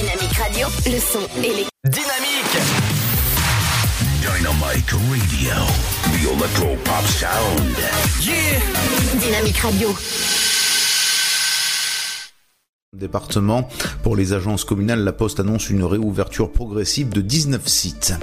Dynamique Radio. Le son électro. Dynamique. Dynamite Radio. The Electro Pop Sound. Yeah. Dynamique Radio. Département. Pour les agences communales, la Poste annonce une réouverture progressive de 19 sites.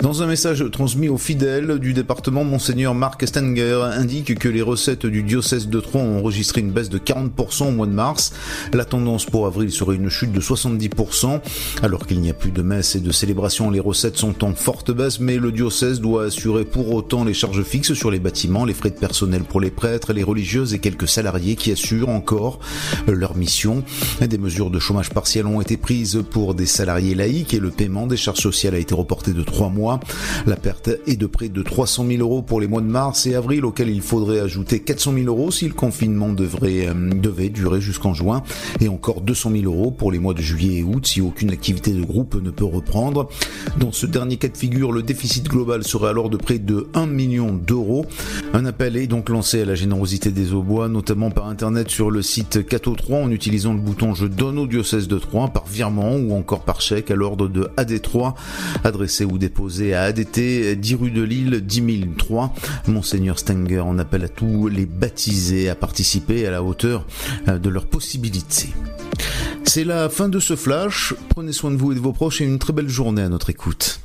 Dans un message transmis aux fidèles du département, Monseigneur Marc Stenger indique que les recettes du diocèse de Troyes ont enregistré une baisse de 40% au mois de mars. La tendance pour avril serait une chute de 70%. Alors qu'il n'y a plus de messes et de célébrations, les recettes sont en forte baisse, mais le diocèse doit assurer pour autant les charges fixes sur les bâtiments, les frais de personnel pour les prêtres, les religieuses et quelques salariés qui assurent encore leur mission. Des mesures de chômage partiel ont été prises pour des salariés laïcs et le paiement des charges sociales a été reporté de trois mois. La perte est de près de 300 000 euros pour les mois de mars et avril auxquels il faudrait ajouter 400 000 euros si le confinement devrait, euh, devait durer jusqu'en juin et encore 200 000 euros pour les mois de juillet et août si aucune activité de groupe ne peut reprendre. Dans ce dernier cas de figure, le déficit global serait alors de près de 1 million d'euros. Un appel est donc lancé à la générosité des Aubois, notamment par internet sur le site Cato 3 en utilisant le bouton Je donne au diocèse de Troyes par virement ou encore par chèque à l'ordre de AD3, adressé ou déposé à ADT 10 rue de Lille 10 003. Monseigneur Stenger en appelle à tous les baptisés à participer à la hauteur euh, de leurs possibilités. C'est la fin de ce flash. Prenez soin de vous et de vos proches et une très belle journée à notre écoute.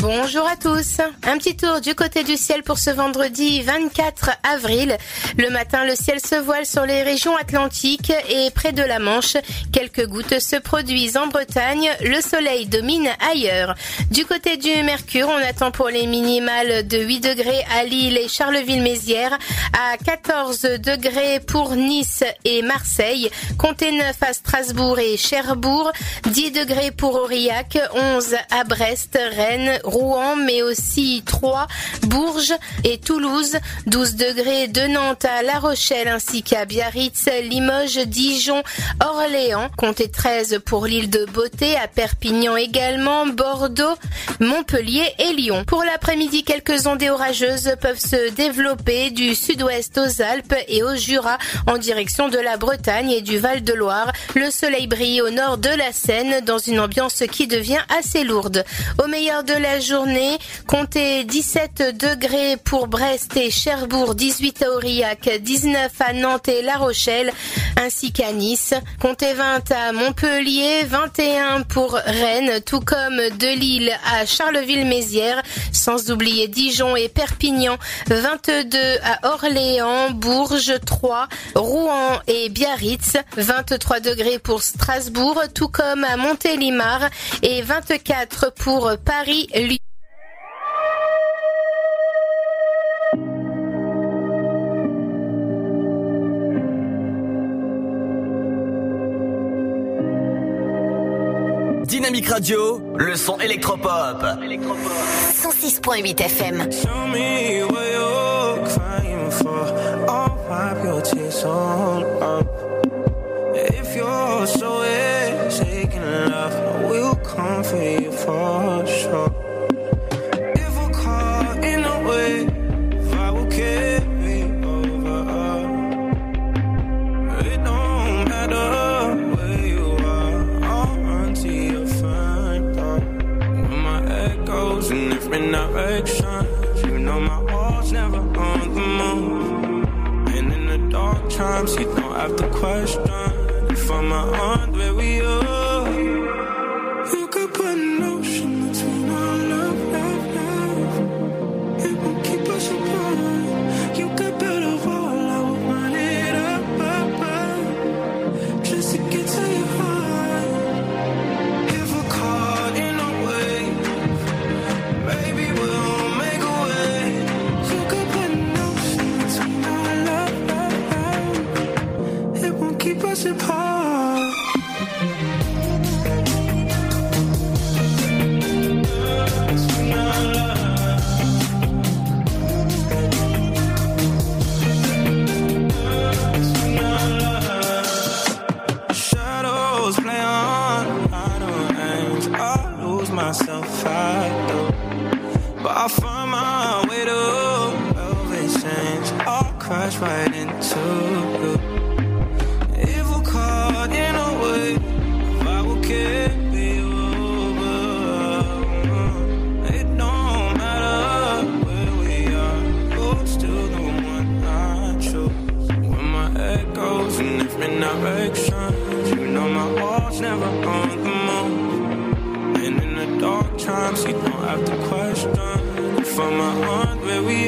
Bonjour à tous. Un petit tour du côté du ciel pour ce vendredi 24 avril. Le matin, le ciel se voile sur les régions atlantiques et près de la Manche. Quelques gouttes se produisent en Bretagne. Le soleil domine ailleurs. Du côté du Mercure, on attend pour les minimales de 8 degrés à Lille et Charleville-Mézières, à 14 degrés pour Nice et Marseille, comptez 9 à Strasbourg et Cherbourg, 10 degrés pour Aurillac, 11 à Brest, Rennes, Rouen, mais aussi Troyes, Bourges et Toulouse, 12 degrés de Nantes à La Rochelle ainsi qu'à Biarritz, Limoges, Dijon, Orléans, comptez 13 pour l'île de Beauté, à Perpignan également, Bordeaux, Montpellier et Lyon. Pour l'après-midi, quelques ondées orageuses peuvent se développer du sud-ouest aux Alpes et au Jura en direction de la Bretagne et du Val-de-Loire. Le soleil brille au nord de la Seine dans une ambiance qui devient assez lourde. Journée, comptez 17 degrés pour Brest et Cherbourg, 18 à Aurillac, 19 à Nantes et La Rochelle, ainsi qu'à Nice. Comptez 20 à Montpellier, 21 pour Rennes, tout comme de Lille à Charleville-Mézières, sans oublier Dijon et Perpignan, 22 à Orléans, Bourges, Troyes, Rouen et Biarritz, 23 degrés pour Strasbourg, tout comme à Montélimar et 24 pour Paris, Dynamique Radio. Le son électropop. 106.8 FM. Tell me what you're crying for. I'll wipe your tears all If I'm a heart where we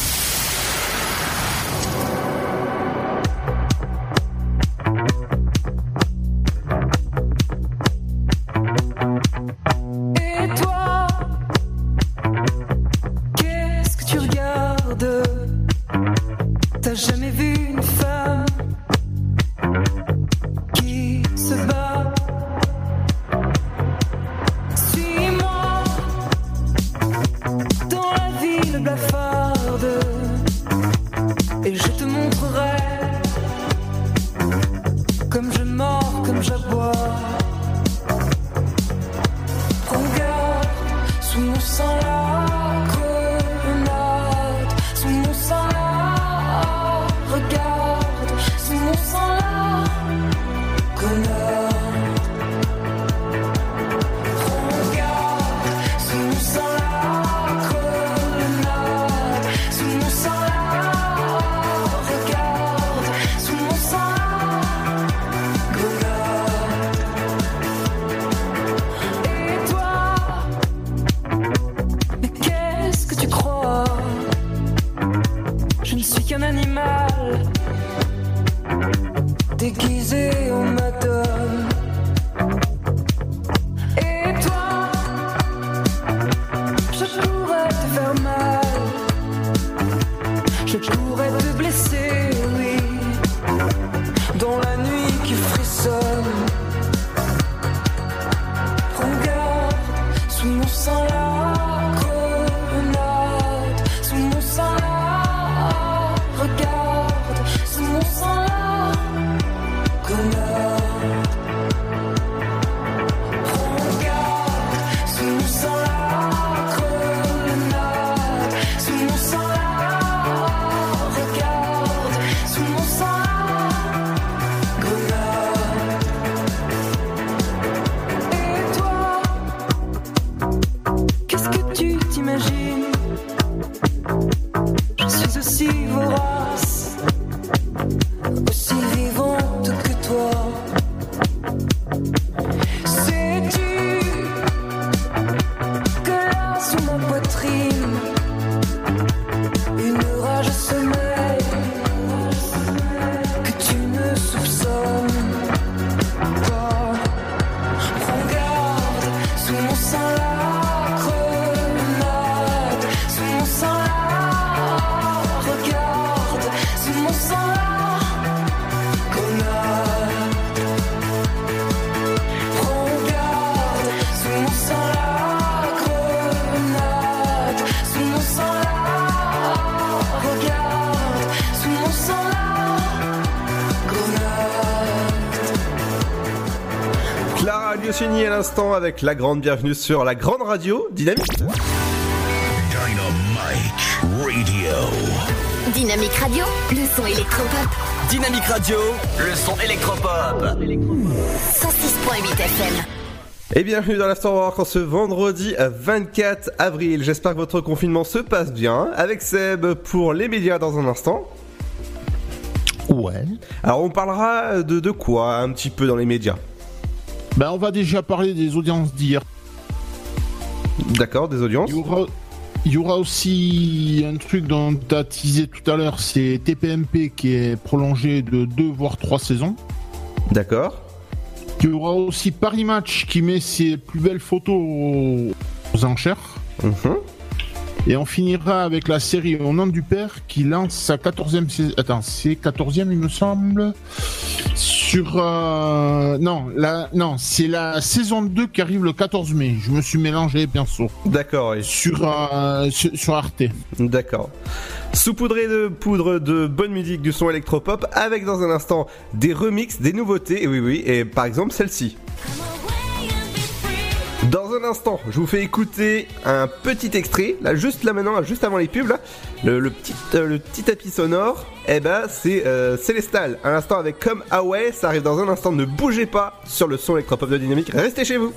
L'instant avec la grande bienvenue sur la grande radio Dynamique. Dynamite Radio. Dynamique Radio, le son électropop. Dynamique Radio, le son électropop. 106.8 FM. Et bienvenue dans l'Afterwork en ce vendredi 24 avril. J'espère que votre confinement se passe bien. Avec Seb pour les médias dans un instant. Ouais. Alors on parlera de, de quoi un petit peu dans les médias? Ben, on va déjà parler des audiences d'hier. D'accord, des audiences Il y aura, il y aura aussi un truc dont tu as teasé tout à l'heure, c'est TPMP qui est prolongé de 2 voire 3 saisons. D'accord. Il y aura aussi Paris Match qui met ses plus belles photos aux, aux enchères. Mhm. Et on finira avec la série Au nom du père qui lance sa 14e saison. Attends, c'est 14e il me semble. Sur. euh, Non, la... non c'est la saison 2 qui arrive le 14 mai. Je me suis mélangé, bien sûr. D'accord, oui. Sur, euh, sur, sur Arte. D'accord. Saupoudré de poudre de bonne musique du son électropop avec dans un instant des remixes, des nouveautés, et oui oui, et par exemple celle-ci. Dans un instant, je vous fais écouter un petit extrait, là juste là maintenant, juste avant les pubs, là, le, le petit, euh, le petit tapis sonore, eh ben c'est euh, Célestal, à l'instant avec Comme Away, ça arrive dans un instant, ne bougez pas sur le son électropop de Dynamique, restez chez vous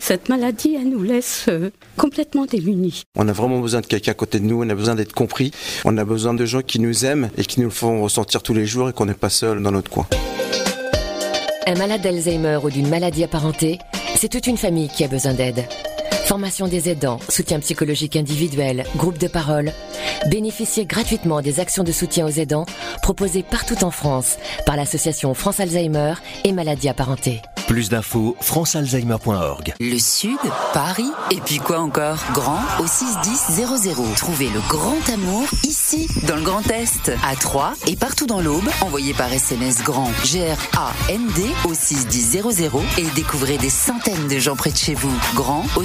Cette maladie, elle nous laisse euh, complètement démunis. On a vraiment besoin de quelqu'un à côté de nous, on a besoin d'être compris, on a besoin de gens qui nous aiment et qui nous le font ressentir tous les jours et qu'on n'est pas seul dans notre coin. Un malade d'Alzheimer ou d'une maladie apparentée, c'est toute une famille qui a besoin d'aide. Formation des aidants, soutien psychologique individuel, groupe de parole. Bénéficiez gratuitement des actions de soutien aux aidants proposées partout en France par l'association France Alzheimer et maladies apparentées. Plus d'infos, francealzheimer.org. Le Sud, Paris, et puis quoi encore? Grand au 61000. Trouvez le grand amour ici, dans le Grand Est, à Troyes et partout dans l'Aube. Envoyez par SMS grand G-R-A-N-D au 61000 et découvrez des centaines de gens près de chez vous. Grand au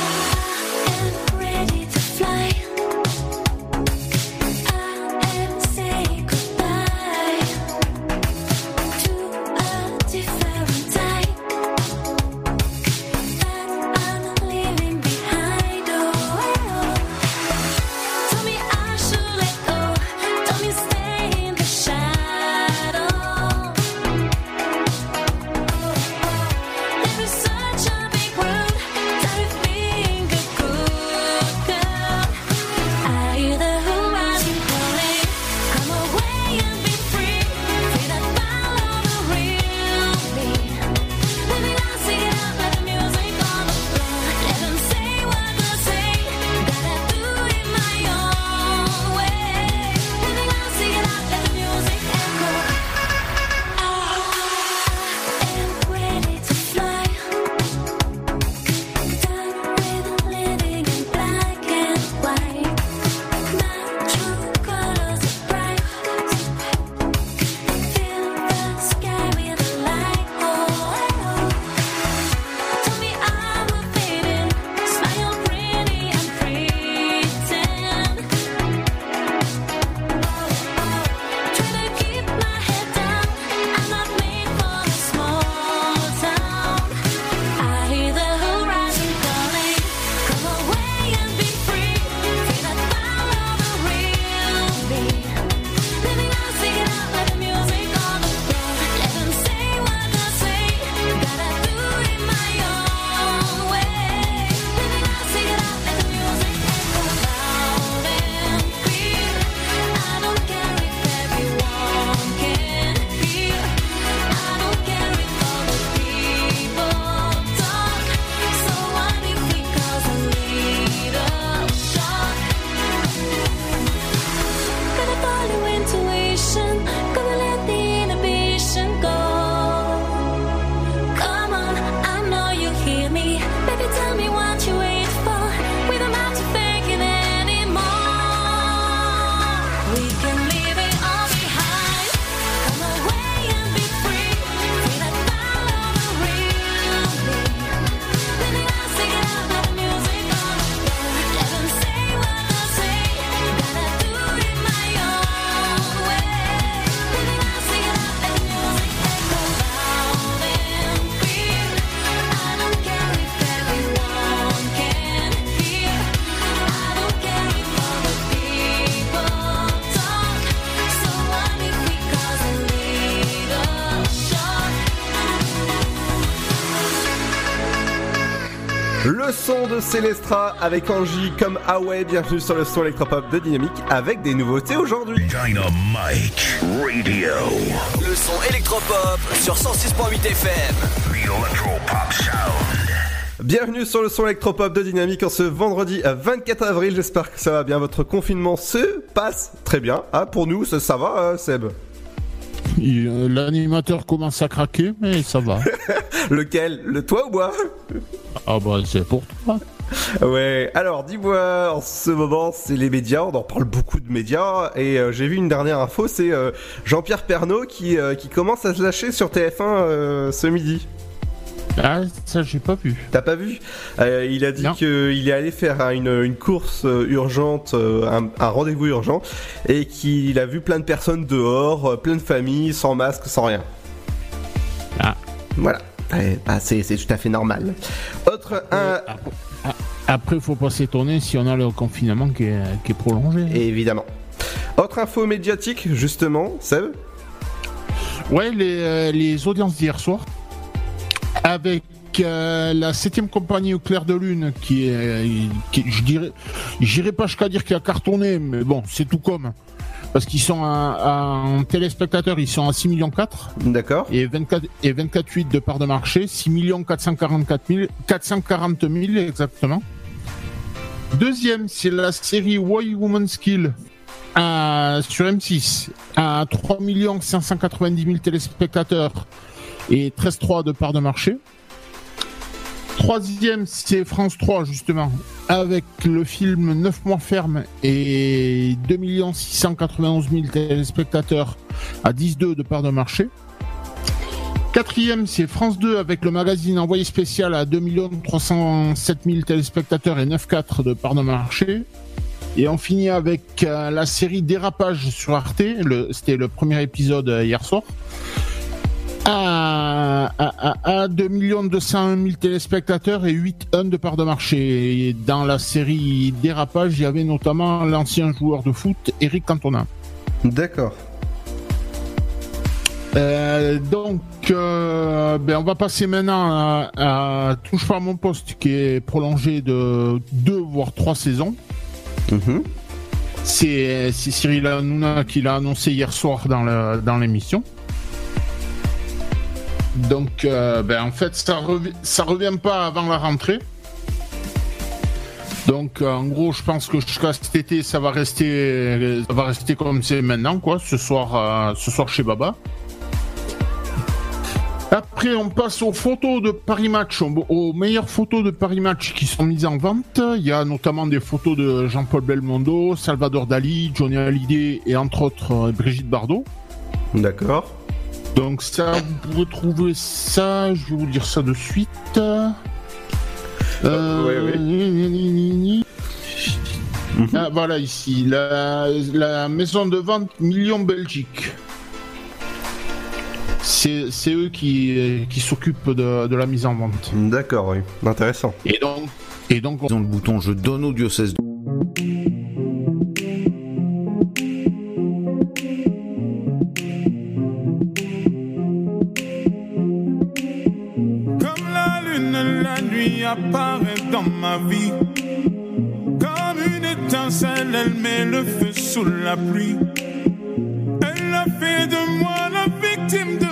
Célestra avec Angie comme Huawei. Bienvenue sur le son électropop de Dynamique avec des nouveautés aujourd'hui. Dynamite Radio. Le son électropop sur 106.8 FM. The Electropop Sound. Bienvenue sur le son électropop de Dynamique en ce vendredi à 24 avril. J'espère que ça va bien. Votre confinement se passe très bien. Ah, pour nous, ça, ça va, hein, Seb euh, L'animateur commence à craquer, mais ça va. Lequel? Le toi ou moi? Ah bah c'est pour toi. Ouais, alors dis-moi, en ce moment, c'est les médias, on en parle beaucoup de médias, et euh, j'ai vu une dernière info, c'est euh, Jean-Pierre Pernaud qui, euh, qui commence à se lâcher sur TF1 euh, ce midi. Ah, ça j'ai pas vu. T'as pas vu? Euh, Il a dit qu'il est allé faire une, une course urgente, un, un rendez-vous urgent, et qu'il a vu plein de personnes dehors, plein de familles, sans masque, sans rien. Ah. Voilà. Eh, bah, c'est c'est tout à fait normal. Autre un... Après, faut pas s'étonner si on a le confinement qui est, qui est prolongé. Évidemment. Autre info médiatique, justement, Seb? Ouais, les, euh, les audiences d'hier soir, avec euh, la 7 compagnie au clair de lune, qui est, qui, je dirais, j'irai pas jusqu'à dire qu'il a cartonné, mais bon, c'est tout comme. Parce qu'ils sont en téléspectateurs, ils sont à 6 millions 4. D'accord. Et 24, et 24,8 de part de marché, 6 millions 444 000, 440 000 exactement. Deuxième, c'est la série Why Woman's Kill à- sur M6 à 3 590 000 téléspectateurs et 13,3 de part de marché. Troisième, c'est France 3 justement avec le film 9 mois ferme et 2 691 000 téléspectateurs à 10,2 de part de marché. Quatrième, c'est France 2 avec le magazine Envoyé spécial à 2 307 000 téléspectateurs et 9,4 de part de marché. Et on finit avec euh, la série Dérapage sur Arte. C'était le premier épisode euh, hier soir. À, à 2 201 000 téléspectateurs et 8,1 de part de marché. Et dans la série Dérapage, il y avait notamment l'ancien joueur de foot Eric Cantona. D'accord. Euh, donc, euh, ben, on va passer maintenant à, à Touche pas à mon poste qui est prolongé de deux voire trois saisons. C'est c'est Cyril Hanouna qui l'a annoncé hier soir dans l'émission. Donc, euh, ben, en fait, ça, revi- ça revient pas avant la rentrée. Donc, en gros, je pense que jusqu'à cet été, ça va rester, ça va rester comme c'est maintenant, quoi. Ce soir, ce soir chez Baba. Après, on passe aux photos de Paris Match, aux, meilleures photos de Paris Match qui sont mises en vente. Il y a notamment des photos de Jean-Paul Belmondo, Salvador Dali, Johnny Hallyday et entre autres euh, Brigitte Bardot. D'accord. Donc ça, vous pouvez trouver ça, je vais vous dire ça de suite. Euh, Ah, voilà ici, la, la maison de vente Million Belgique. C'est eux qui, qui s'occupent de, de la mise en vente. D'accord, oui. Intéressant. Et donc, et donc Dans le bouton je donne au diocèse. Comme la lune, la nuit apparaît dans ma vie. Comme une étincelle, elle met le feu sous la pluie. Elle a fait de moi la victime de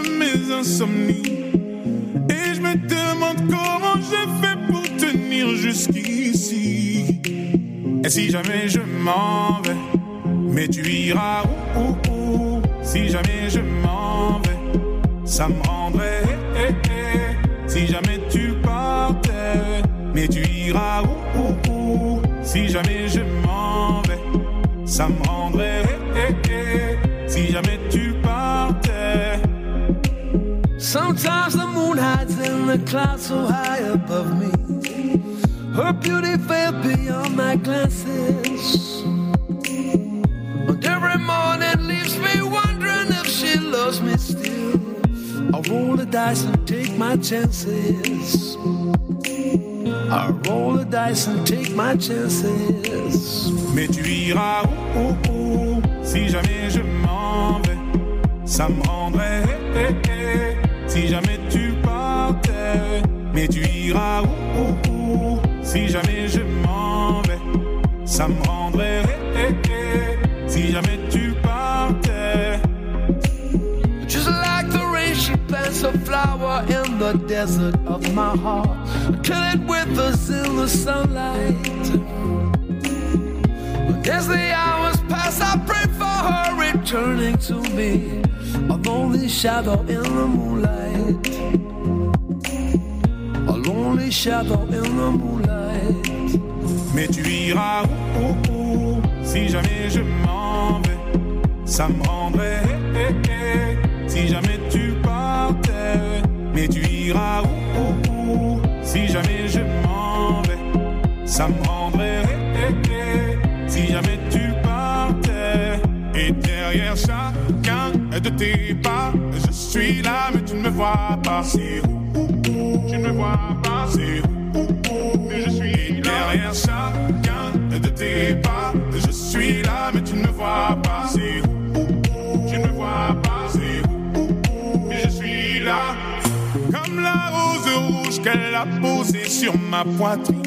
Et je me demande comment j'ai fait pour tenir jusqu'ici. Et si jamais je m'en vais, mais tu iras où, où, où? Si jamais je m'en vais, ça me rendrait. eh, eh, eh. Si jamais tu partais, mais tu iras où, où, Si jamais je m'en vais, ça me rendrait. Si jamais tu. Sometimes the moon hides in the clouds so high above me. Her beauty fell beyond my glances. And every morning leaves me wondering if she loves me still. I roll the dice and take my chances. I roll the dice and take my chances. Mais tu iras où, où, où Si jamais je m'en vais, ça me rendrait. eh, eh, eh. si jamais tu partais. Mais tu iras où, où, où? Si jamais je m'en vais. Ça me rendrait si jamais tu partais. Just like the rain, she plants a flower in the desert of my heart. Kill it with us in the sunlight. As the hours pass, I pray her returning to me. A lonely shadow in the moonlight. A lonely shadow in the moonlight. Mais tu iras où, où, où, si jamais je m'en vais. Ça me rendrait eh, eh, eh, si jamais tu partais. Mais tu iras où, où, si jamais je m'en vais. Ça me rendrait si jamais tu derrière chacun de tes pas, je suis là, mais tu ne me vois pas. C'est tu ne me vois pas. C'est mais je suis là. Derrière chacun de tes pas, je suis là, mais tu ne me vois pas. C'est tu ne me vois pas. C'est mais je suis là. Comme la rose rouge qu'elle a posée sur ma poitrine.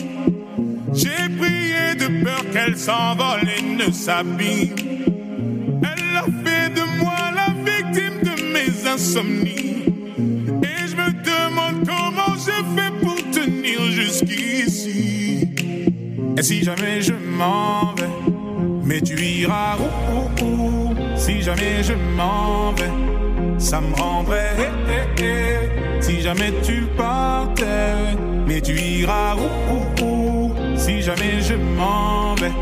J'ai prié de peur qu'elle s'envole et ne s'abîme. Elle a fait de moi la victime de mes insomnies. Et je me demande comment je fais pour tenir jusqu'ici. Et si jamais je m'en vais, mais tu iras où, où, où, Si jamais je m'en vais, ça me rendrait eh, eh, eh. Si jamais tu partais, mais tu iras où, où, où, Si jamais je m'en vais,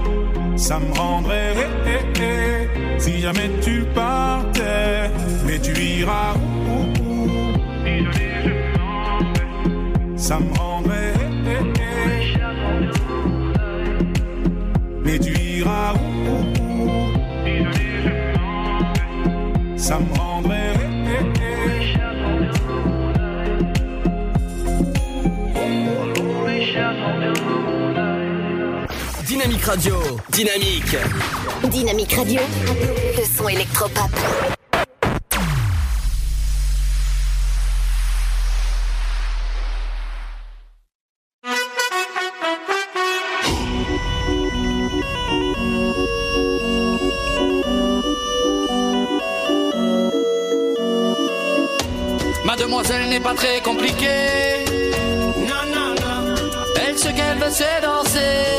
ça me rendrait eh, eh, eh. Si jamais tu partais, mais tu iras où, où, où. Si jamais je m'en vais, ça me rendrait Dynamique Radio. Dynamique. Dynamique Radio. Le son électropop. Mademoiselle n'est pas très compliquée. Non, non, non. Elle, ce qu'elle veut, c'est danser.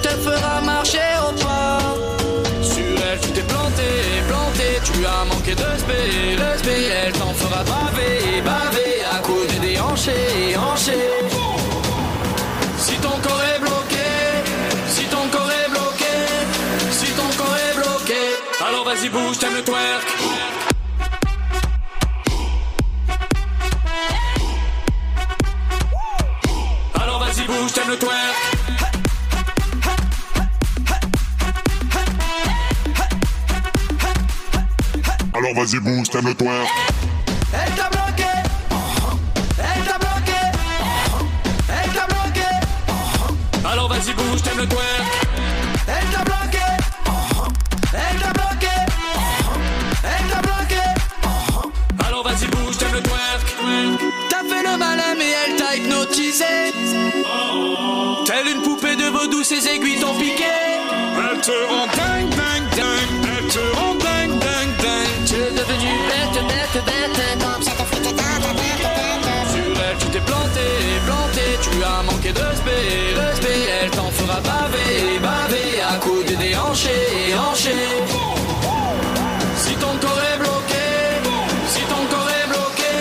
Te fera marcher au pas. Sur elle, tu t'es planté, planté. Tu as manqué de spé, de spé. Elle t'en fera baver, baver. À côté des hanchés, hanchés. Si ton corps est bloqué, si ton corps est bloqué, si ton corps est bloqué, alors vas-y bouge, t'aimes le twerk. Alors vas-y bouge, t'aimes le twerk. Vas-y bouge, t'aimes le twerk. Elle t'a bloqué. Elle t'a bloqué. Elle t'a bloqué. Alors vas-y bouge, t'aimes le twerk. Elle t'a bloqué. Elle t'a bloqué. Elle t'a bloqué. Alors vas-y bouge, t'aimes le twerk. T'as fait le malin mais elle t'a hypnotisé. Telle une poupée de vaudou, ses aiguilles t'ont piqué. Elle te rend Sur elle, tu t'es planté, planté. Tu as manqué de spé, de spé. Elle t'en fera baver, baver. À côté des hanchés, hanchés. Si ton corps est bloqué, si ton corps est bloqué,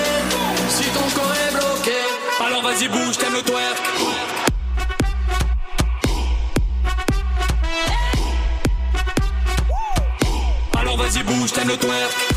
si ton corps est bloqué, alors vas-y bouge, t'aimes le twerk. Vas-y bouge, t'aimes le twerk.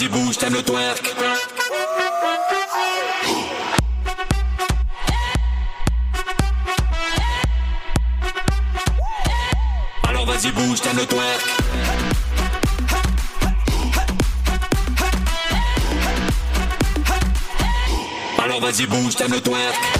Vas-y bouge, t'aimes le twerk. Alors vas-y bouge, t'aimes le twerk. Alors vas-y bouge, t'aimes le twerk.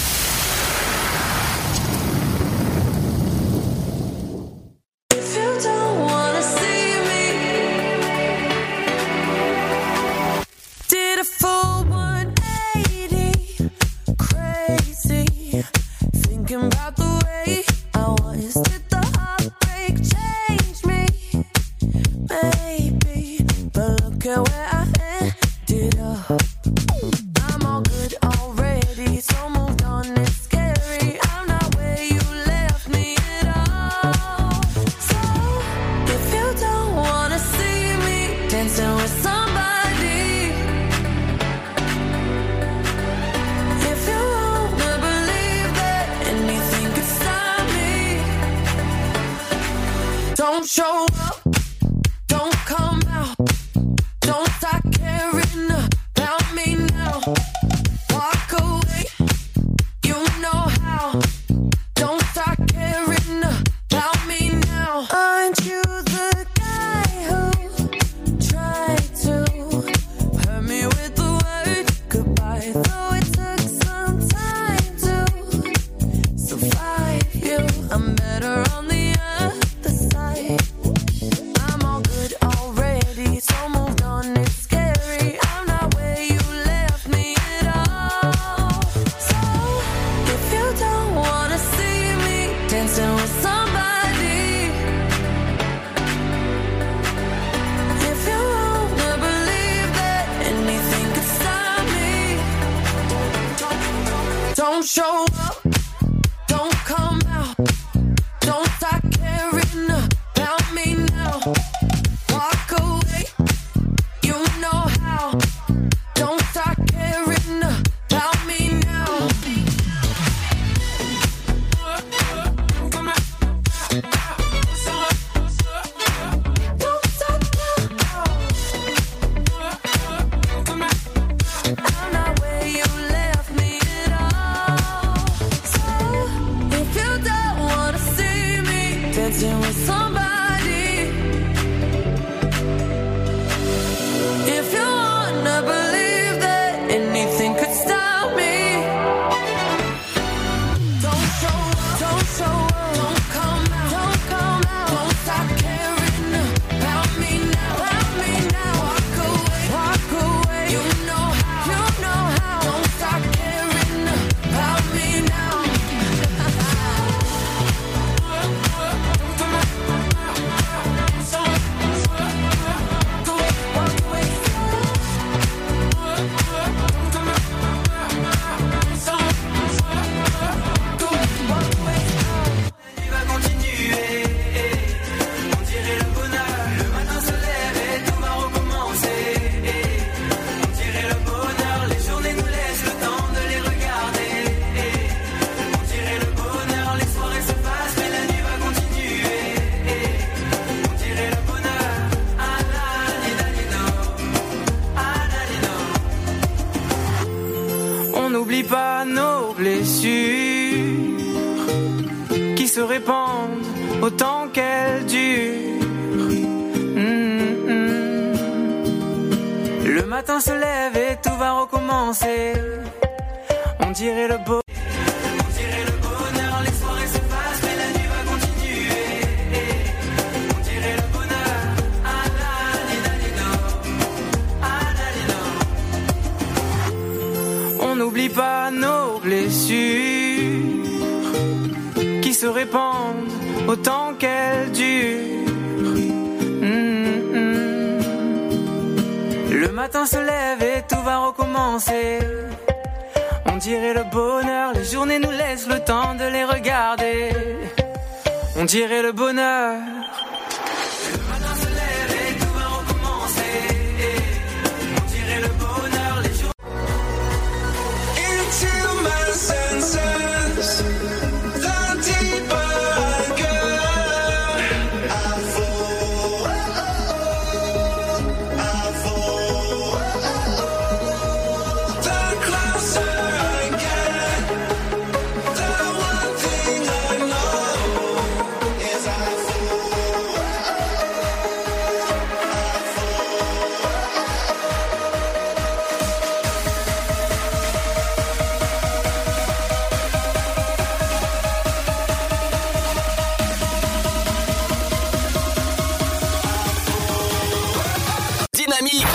dynamique.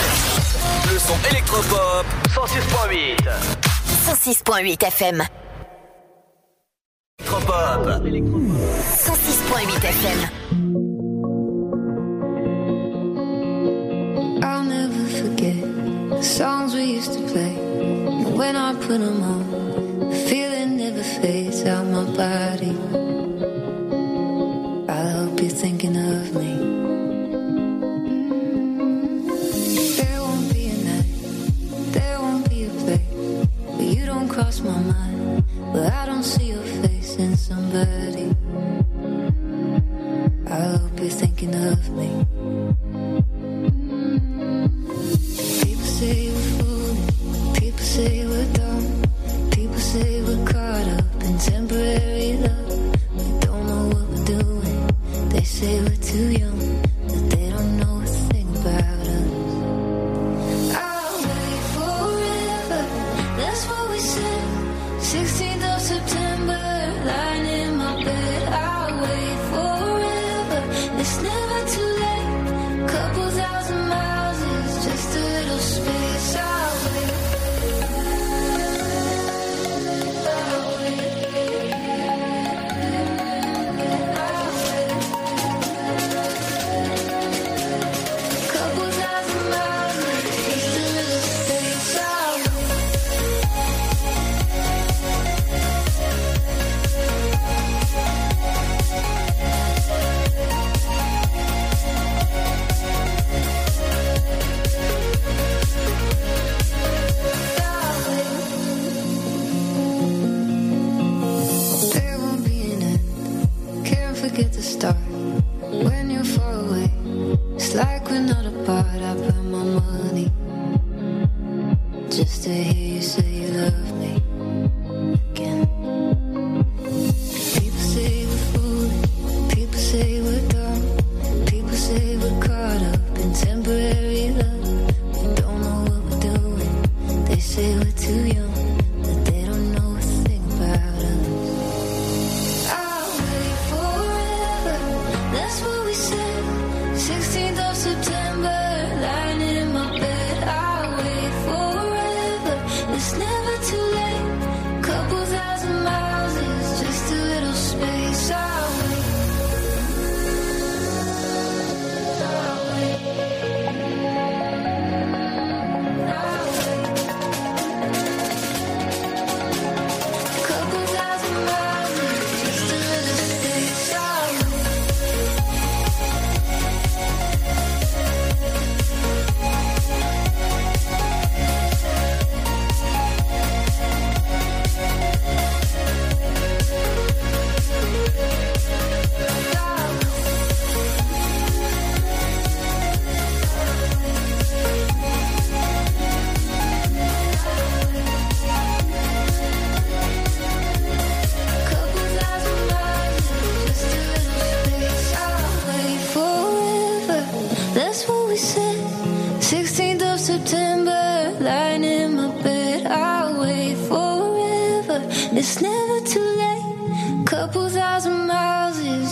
Le son électropop 106.8. 106.8 FM. Électropop. 106.8 FM. I'll never forget the songs we used to play. When I put them on, the feeling never fades out my body. see your face in somebody. I will be thinking of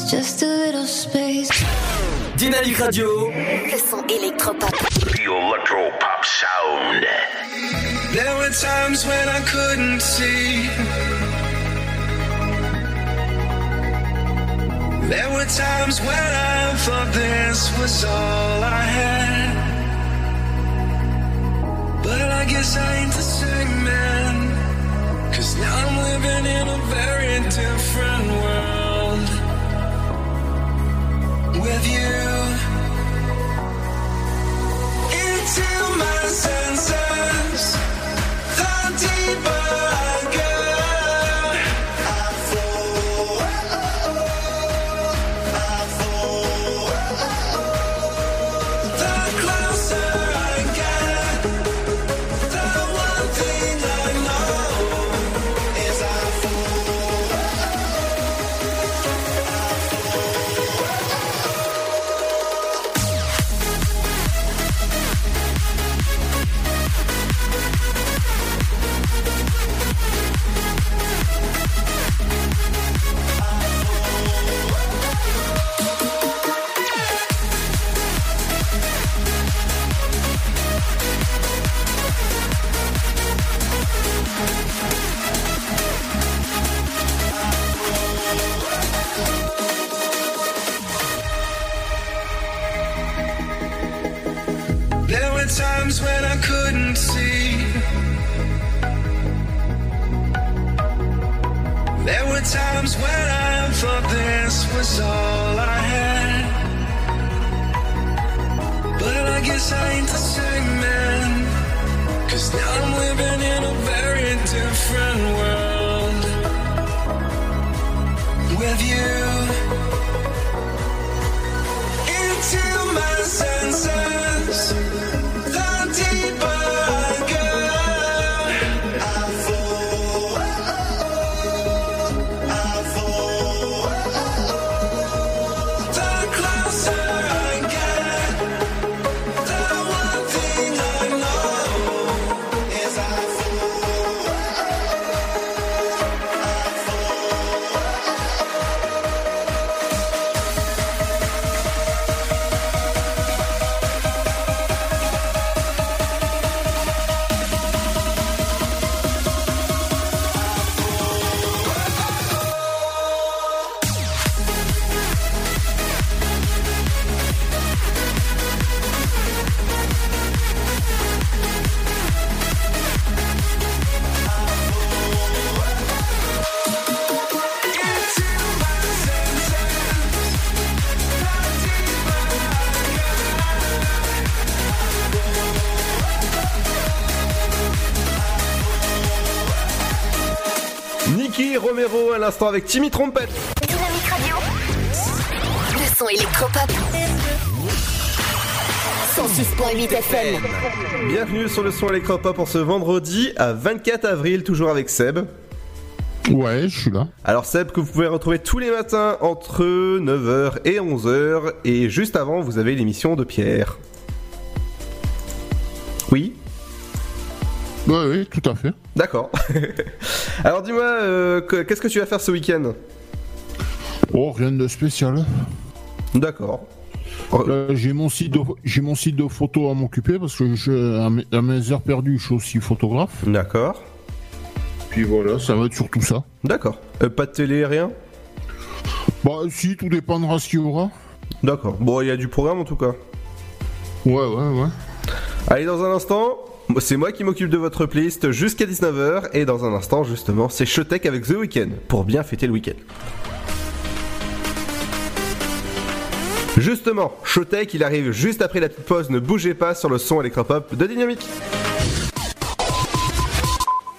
just a little space. Dynamique Radio. Le son électropop. The electropop sound. There were times when I couldn't see. There were times when I thought this was all I had. But I guess I ain't the same man. Cause now I'm living in a very different world with you into my senses. Was all I had. But I guess I ain't the same man. Cause now I'm living in a very different world. With you. L'instant avec Timmy Trompette. Dynamique Radio. Le son électropop. 106.8 FM. Bienvenue sur le son électropop en ce vendredi à 24 avril, toujours avec Seb. Ouais, je suis là. Alors Seb que vous pouvez retrouver tous les matins entre 9h et 11h et juste avant vous avez l'émission de Pierre. Oui? Oui, oui, tout à fait. D'accord. Alors dis-moi, euh, que- qu'est-ce que tu vas faire ce week-end? Oh, rien de spécial. D'accord. Là, j'ai mon site de, j'ai mon site de photos à m'occuper parce que je, à, mes, à mes heures perdues, je suis aussi photographe. D'accord. Puis voilà, ça va être surtout ça. D'accord. Euh, pas de télé, rien? Bah, si, tout dépendra ce qu'il y aura. D'accord. Bon, il y a du programme en tout cas. Ouais, ouais, ouais. Allez, dans un instant, c'est moi qui m'occupe de votre playlist jusqu'à 19h. Et dans un instant, justement, c'est Showtech avec The Weeknd pour bien fêter le week-end. Justement, Showtech, il arrive juste après la petite pause. Ne bougez pas sur le son électropop de Dynamique.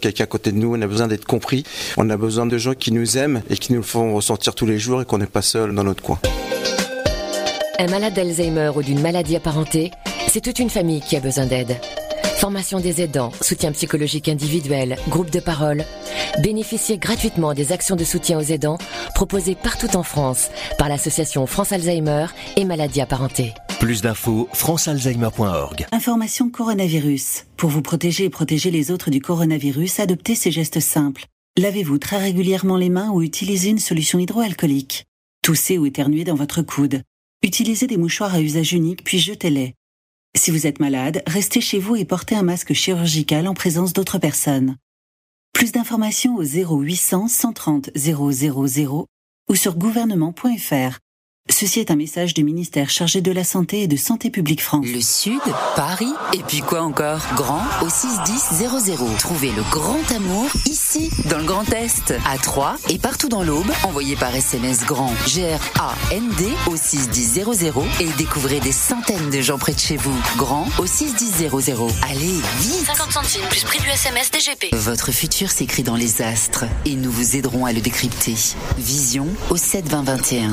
quelqu'un à côté de nous, on a besoin d'être compris, on a besoin de gens qui nous aiment et qui nous le font ressentir tous les jours et qu'on n'est pas seul dans notre coin. Un malade d'Alzheimer ou d'une maladie apparentée, c'est toute une famille qui a besoin d'aide. Formation des aidants, soutien psychologique individuel, groupe de parole. Bénéficiez gratuitement des actions de soutien aux aidants proposées partout en France par l'association France Alzheimer et maladies apparentées. Plus d'infos, francealzheimer.org. Information coronavirus. Pour vous protéger et protéger les autres du coronavirus, adoptez ces gestes simples. Lavez-vous très régulièrement les mains ou utilisez une solution hydroalcoolique. Toussez ou éternuez dans votre coude. Utilisez des mouchoirs à usage unique puis jetez-les. Si vous êtes malade, restez chez vous et portez un masque chirurgical en présence d'autres personnes. Plus d'informations au 0800 130 000 ou sur gouvernement.fr. Ceci est un message du ministère chargé de la Santé et de Santé publique France. Le Sud, Paris, et puis quoi encore? Grand au 61000. Trouvez le grand amour ici, dans le Grand Est, à Troyes et partout dans l'Aube. Envoyez par SMS grand G-R-A-N-D au 61000 et découvrez des centaines de gens près de chez vous. Grand au 61000. Allez, vite 50 centimes plus prix du SMS DGP. Votre futur s'écrit dans les astres et nous vous aiderons à le décrypter. Vision au 72021.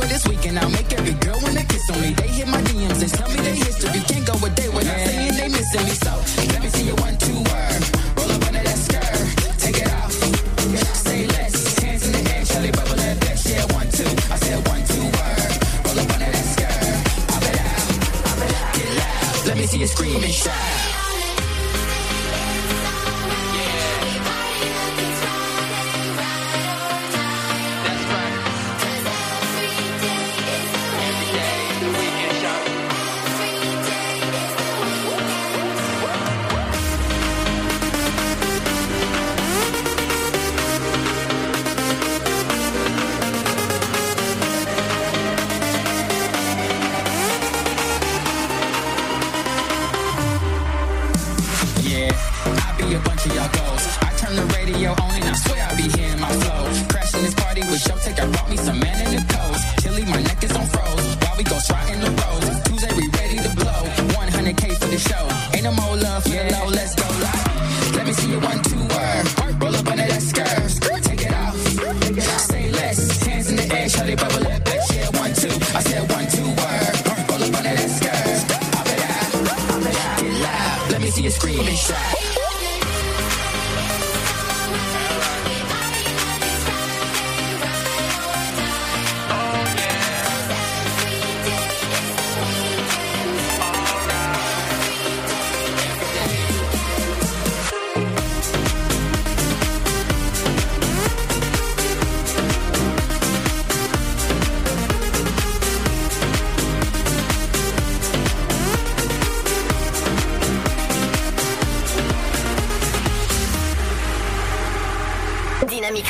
for this weekend. I'll make every girl when they kiss on me. They hit my DMs and tell me their history. Can't go a day without saying they missing me. So let me see you one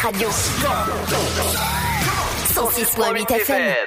Radio. 106.8 FM.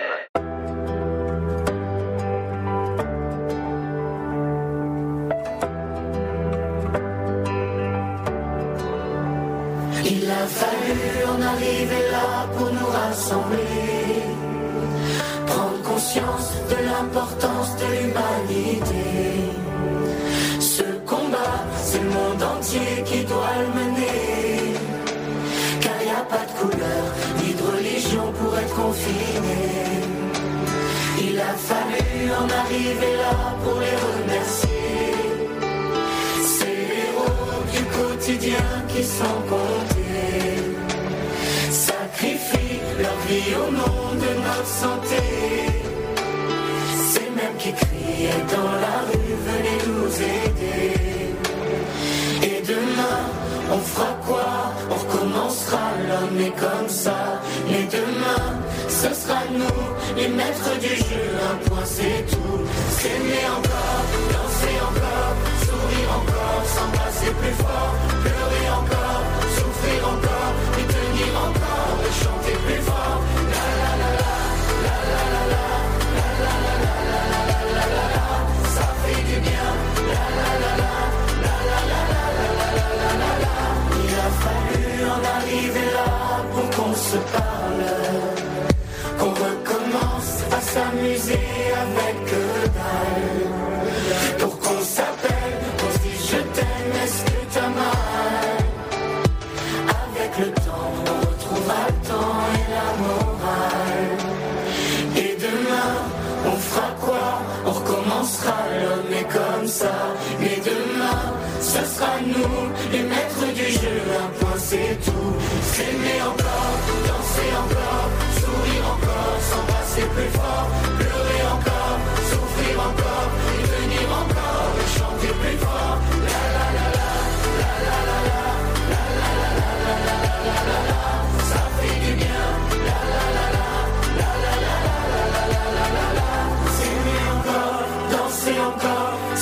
comme ça. Mais demain, ce sera nous, les maîtres du jeu. Un point, c'est tout. S'aimer encore, danser encore, sourire encore, s'embrasser plus fort.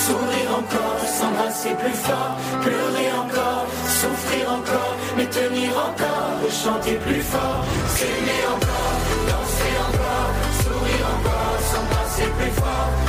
Sourire encore, s'embrasser plus fort, pleurer encore, souffrir encore, mais tenir encore, chanter plus fort, s'aimer encore, danser encore, sourire encore, s'embrasser plus fort.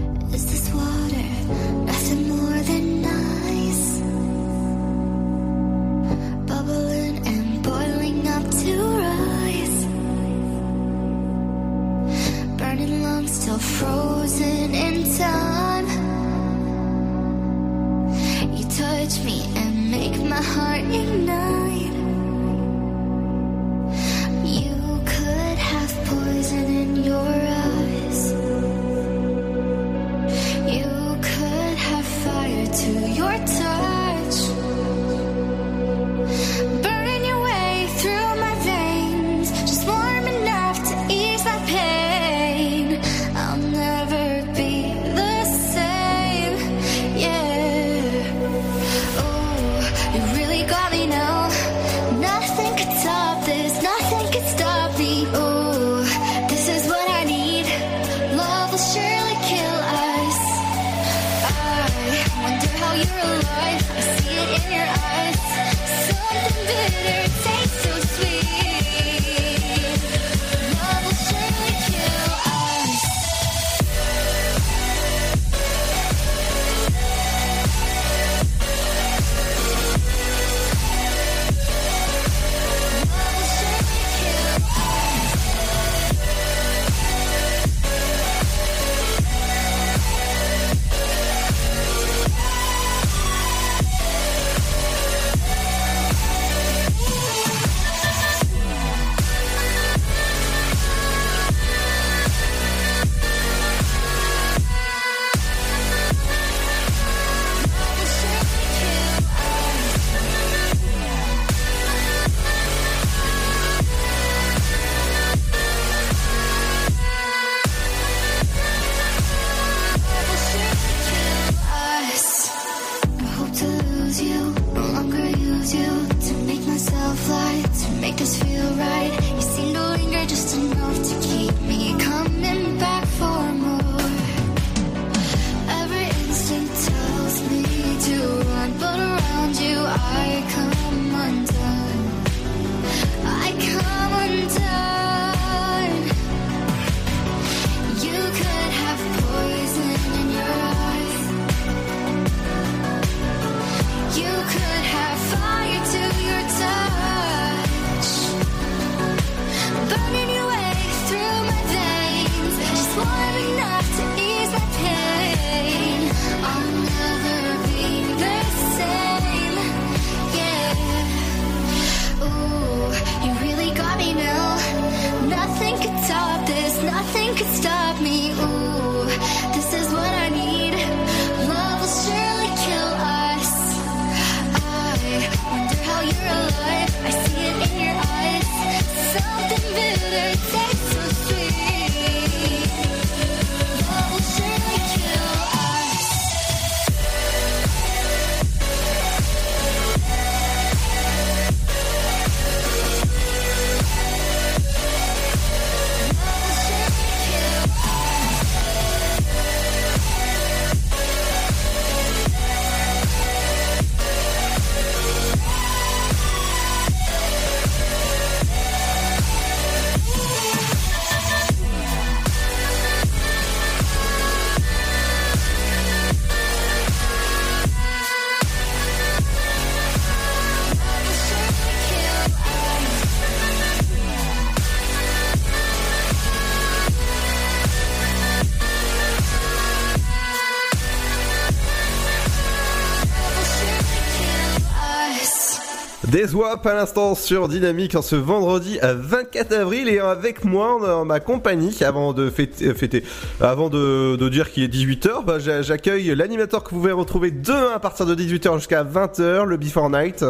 Des WAP à l'instant sur Dynamique en ce vendredi à 24 avril et avec moi dans ma compagnie avant de fêter, euh, fêter- avant de, de dire qu'il est 18h, bah, j'a- j'accueille l'animateur que vous pouvez retrouver demain à partir de 18h jusqu'à 20h, le Before Night.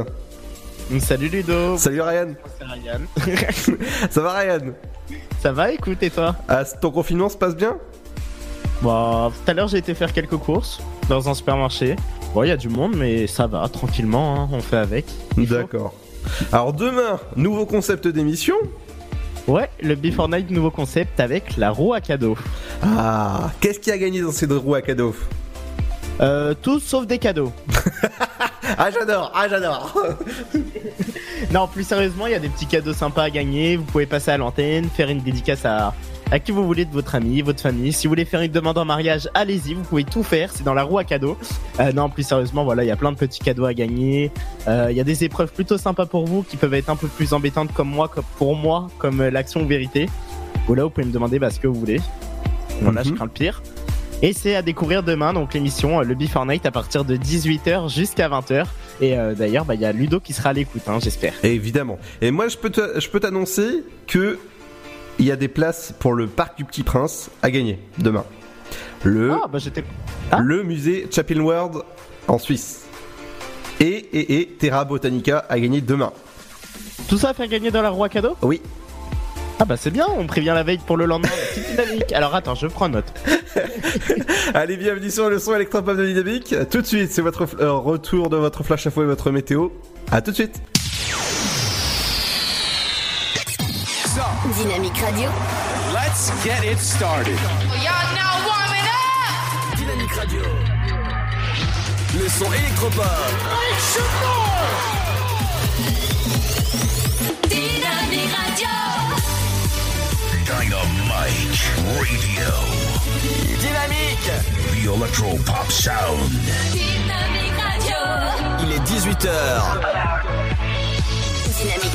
Salut Ludo. Salut Ryan. Ça va Ryan? Ça va, écoute, et toi? Ah, ton confinement se passe bien? Bon, tout à l'heure j'ai été faire quelques courses dans un supermarché. Bon, il y a du monde, mais ça va, tranquillement, hein, on fait avec. D'accord. Alors demain, nouveau concept d'émission. Ouais, le Before Night, nouveau concept avec la roue à cadeaux. Ah, qu'est-ce qui a gagné dans ces deux roues à cadeaux? Euh, tout sauf des cadeaux. ah, j'adore, ah, j'adore. non, plus sérieusement, il y a des petits cadeaux sympas à gagner. Vous pouvez passer à l'antenne, faire une dédicace à, à qui vous voulez de votre ami, votre famille. Si vous voulez faire une demande en mariage, allez-y, vous pouvez tout faire. C'est dans la roue à cadeaux. Euh, non, plus sérieusement, voilà, il y a plein de petits cadeaux à gagner. Euh, Il y a des épreuves plutôt sympas pour vous qui peuvent être un peu plus embêtantes comme moi, comme pour moi, comme euh, l'action ou vérité. Ou là, vous pouvez me demander bah, ce que vous voulez. Voilà, je crains le pire. Et c'est à découvrir demain, donc l'émission Le Before Night à partir de 18h jusqu'à 20h. Et euh, d'ailleurs, bah, il y a Ludo qui sera à l'écoute, hein, j'espère. Évidemment. Et moi, je peux t'annoncer que il y a des places pour le parc du Petit Prince à gagner demain. Le, Ah, bah j'étais. le musée Chapel World en Suisse. Et, et, et Terra Botanica à gagner demain. Tout ça à faire gagner dans la roue à cadeaux Oui. Ah bah c'est bien, on prévient la veille pour le lendemain. Dynamique. Alors attends, je prends note. Allez, bienvenue sur le son électropop de Dynamique. Tout de suite, c'est votre euh, retour de votre flash info et votre météo. À tout de suite. Dynamique Radio. Let's get it started. Y'all now warming up. Dynamique Radio. Le son électropop. Dynamique Radio. Dynamite Radio. Dynamique. The Electro Pop Sound. Dynamique Radio. Il est 18h.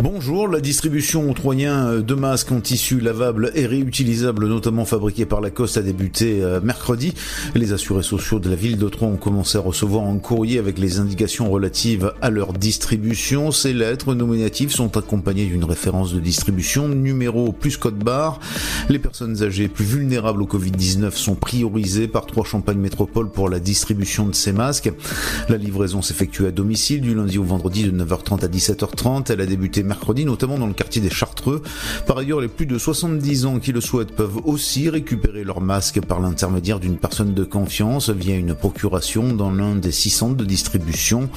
Bonjour, la distribution octroyen de masques en tissu lavable et réutilisable, notamment fabriqués par Lacoste, a débuté euh, mercredi. Les assurés sociaux de la ville de Troyes ont commencé à recevoir un courrier avec les indications relatives à leur distribution. Ces lettres nominatives sont accompagnées d'une référence de distribution, numéro plus code barre. Les personnes âgées plus vulnérables au Covid-19 sont priorisées par Trois Champagne Métropole pour la distribution de ces masques. La livraison s'effectue à domicile du lundi au vendredi de 9h30 à 17h30. Elle a débuté mercredi, notamment dans le quartier des Chartreux. Par ailleurs, les plus de 70 ans qui le souhaitent peuvent aussi récupérer leur masque par l'intermédiaire d'une personne de confiance via une procuration dans l'un des six centres de distribution.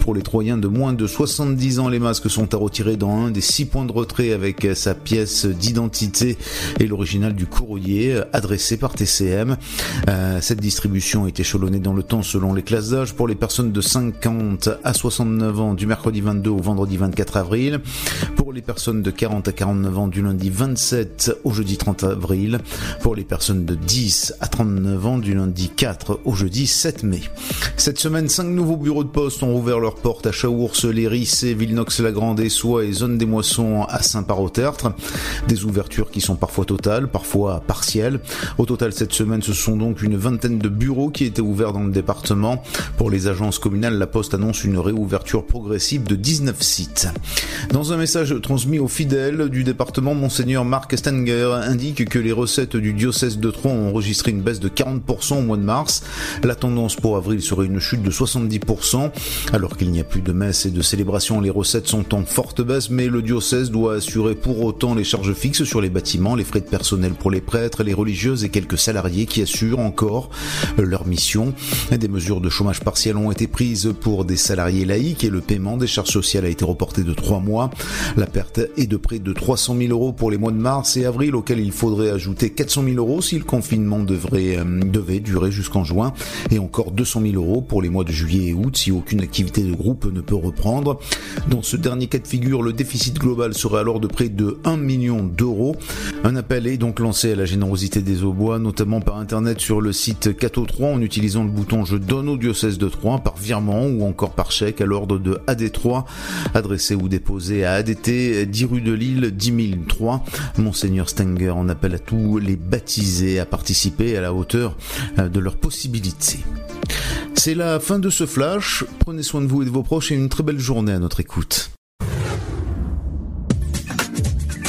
Pour les Troyens de moins de 70 ans, les masques sont à retirer dans un des six points de retrait avec sa pièce d'identité et l'original du courrier adressé par TCM. Euh, cette distribution est échelonnée dans le temps selon les classes d'âge pour les personnes de 50 à 69 ans du mercredi 22 au vendredi 24 avril. Pour les personnes de 40 à 49 ans du lundi 27 au jeudi 30 avril. Pour les personnes de 10 à 39 ans du lundi 4 au jeudi 7 mai. Cette semaine, cinq nouveaux bureaux de poste ont ouvert leurs portes à Chaours, Les Rissé, Villenox-la-Grande, Essois et Zone des Moissons à Saint-Par-au-Tertre. Des ouvertures qui sont parfois totales, parfois partielles. Au total, cette semaine, ce sont donc une vingtaine de bureaux qui étaient ouverts dans le département. Pour les agences communales, la Poste annonce une réouverture progressive de 19 sites. Un message transmis aux fidèles du département, Monseigneur Marc Stenger indique que les recettes du diocèse de Troyes ont enregistré une baisse de 40% au mois de mars. La tendance pour avril serait une chute de 70%. Alors qu'il n'y a plus de messes et de célébrations, les recettes sont en forte baisse, mais le diocèse doit assurer pour autant les charges fixes sur les bâtiments, les frais de personnel pour les prêtres, les religieuses et quelques salariés qui assurent encore leur mission. Des mesures de chômage partiel ont été prises pour des salariés laïcs et le paiement des charges sociales a été reporté de trois mois. La perte est de près de 300 000 euros pour les mois de mars et avril, auxquels il faudrait ajouter 400 000 euros si le confinement euh, devait durer jusqu'en juin, et encore 200 000 euros pour les mois de juillet et août si aucune activité de groupe ne peut reprendre. Dans ce dernier cas de figure, le déficit global serait alors de près de 1 million d'euros. Un appel est donc lancé à la générosité des Aubois, notamment par internet sur le site Cato 3 en utilisant le bouton Je donne au diocèse de Troyes par virement ou encore par chèque à l'ordre de AD3, adressé ou déposé à ADT, 10 rue de Lille, 10 003. Monseigneur Stenger en appelle à tous les baptisés à participer à la hauteur euh, de leurs possibilités. C'est la fin de ce flash. Prenez soin de vous et de vos proches et une très belle journée à notre écoute.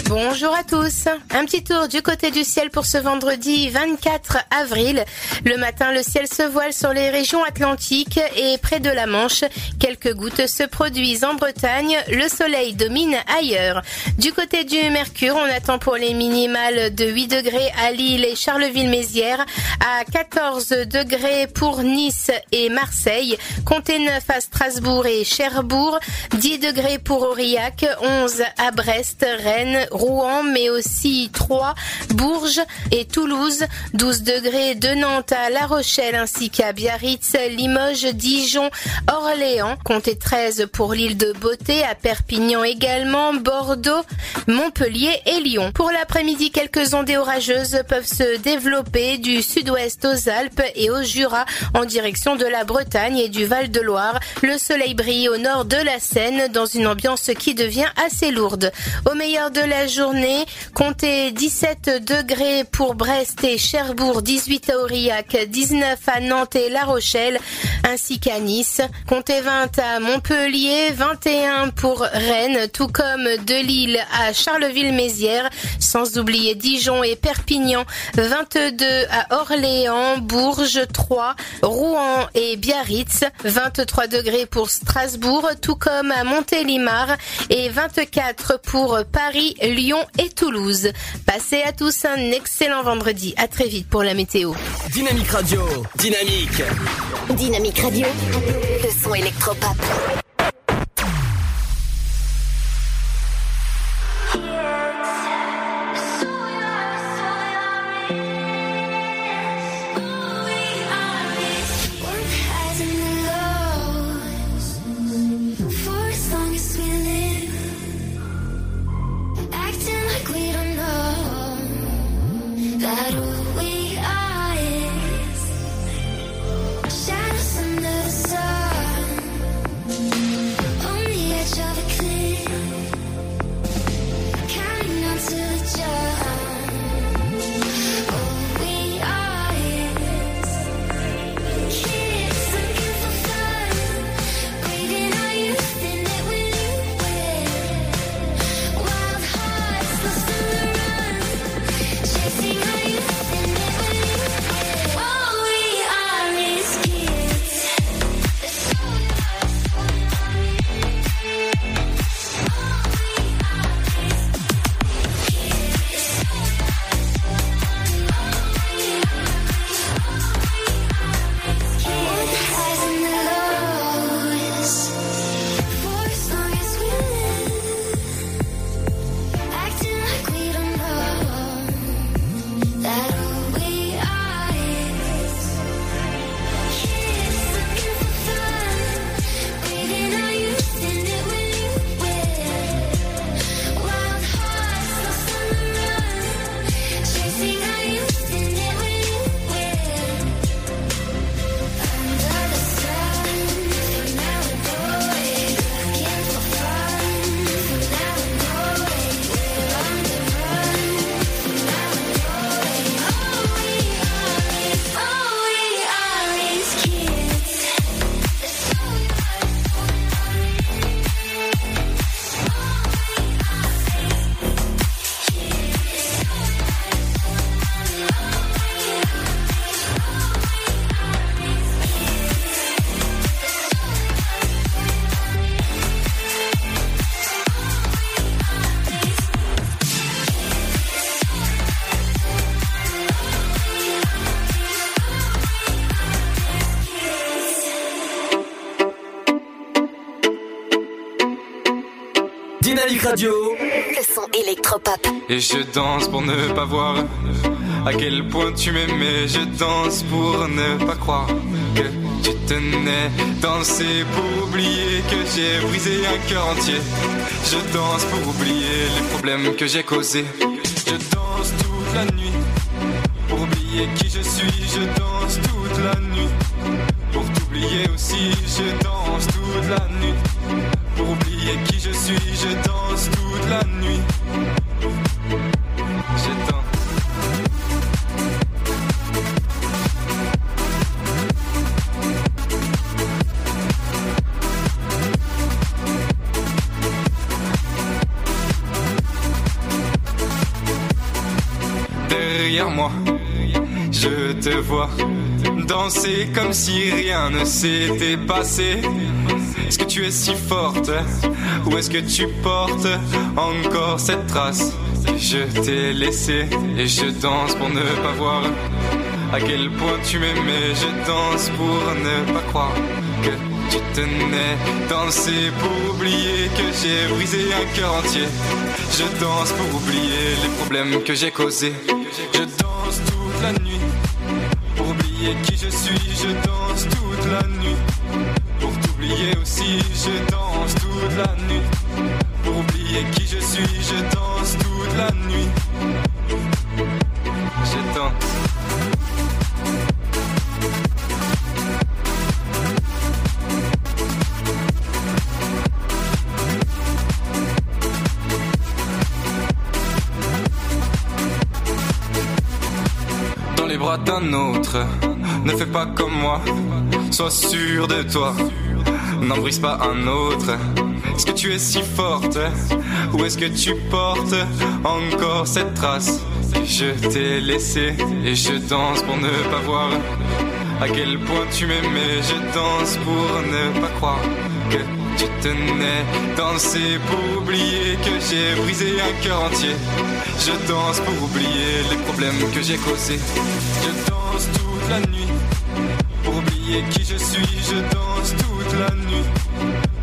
Bonjour à tous. Un petit tour du côté du ciel pour ce vendredi 24 avril. Le matin, le ciel se voile sur les régions atlantiques et près de la Manche. Quelques gouttes se produisent en Bretagne. Le soleil domine ailleurs. Du côté du Mercure, on attend pour les minimales de 8 degrés à Lille et Charleville-Mézières, à 14 degrés pour Nice et Marseille, comptez 9 à Strasbourg et Cherbourg, 10 degrés pour Aurillac, 11 à Brest, Rennes, Rouen, mais aussi Troyes, Bourges et Toulouse, 12 degrés de Nantes à La Rochelle ainsi qu'à Biarritz, Limoges, Dijon, Orléans, comptez 13 pour l'île de Beauté, à Perpignan également, Bordeaux, Montpellier et Lyon. Pour l'après-midi, quelques ondées orageuses peuvent se développer du sud-ouest aux Alpes et au Jura en direction de la Bretagne et du Val-de-Loire. Le soleil brille au nord de la Seine dans une ambiance qui devient assez lourde. Journée, comptez 17 degrés pour Brest et Cherbourg, 18 à Aurillac, 19 à Nantes et La Rochelle, ainsi qu'à Nice. Comptez 20 à Montpellier, 21 pour Rennes, tout comme de Lille à Charleville-Mézières, sans oublier Dijon et Perpignan, 22 à Orléans, Bourges, Troyes, Rouen et Biarritz, 23 degrés pour Strasbourg, tout comme à Montélimar et 24 pour Paris, Lyon et Toulouse. Passez à tous un excellent vendredi. À très vite pour la météo. Dynamique Radio. Dynamique. Dynamique Radio. Le son électropop. That Radio. Le son électropop. Et je danse pour ne pas voir à quel point tu m'aimais. Je danse pour ne pas croire que tu tenais. Danser pour oublier que j'ai brisé un cœur entier. Je danse pour oublier les problèmes que j'ai causés. Je danse toute la nuit pour oublier qui je suis. Je danse toute la nuit pour t'oublier aussi. Je danse toute la nuit oublier qui je suis, je danse toute la nuit. J'éteins. Derrière moi, je te vois danser comme si rien ne s'était passé. Est-ce que tu es si forte ou est-ce que tu portes encore cette trace? Je t'ai laissé et je danse pour ne pas voir à quel point tu m'aimais. Je danse pour ne pas croire que tu tenais. Danser pour oublier que j'ai brisé un cœur entier. Je danse pour oublier les problèmes que j'ai causés. Je danse toute la nuit pour oublier qui je suis. Je danse toute la nuit pour t'oublier aussi. Je danse toute la nuit pour oublier qui je suis. Je danse toute la nuit. J'éteins. dans les bras d'un autre. Ne fais pas comme moi, sois sûr de toi. N'en brise pas un autre. Est-ce que tu es si forte? Ou est-ce que tu portes encore cette trace? Je t'ai laissé et je danse pour ne pas voir à quel point tu m'aimais. Je danse pour ne pas croire que tu tenais. Danser pour oublier que j'ai brisé un cœur entier. Je danse pour oublier les problèmes que j'ai causés. Je danse toute la nuit pour oublier qui je suis. Je danse la nuit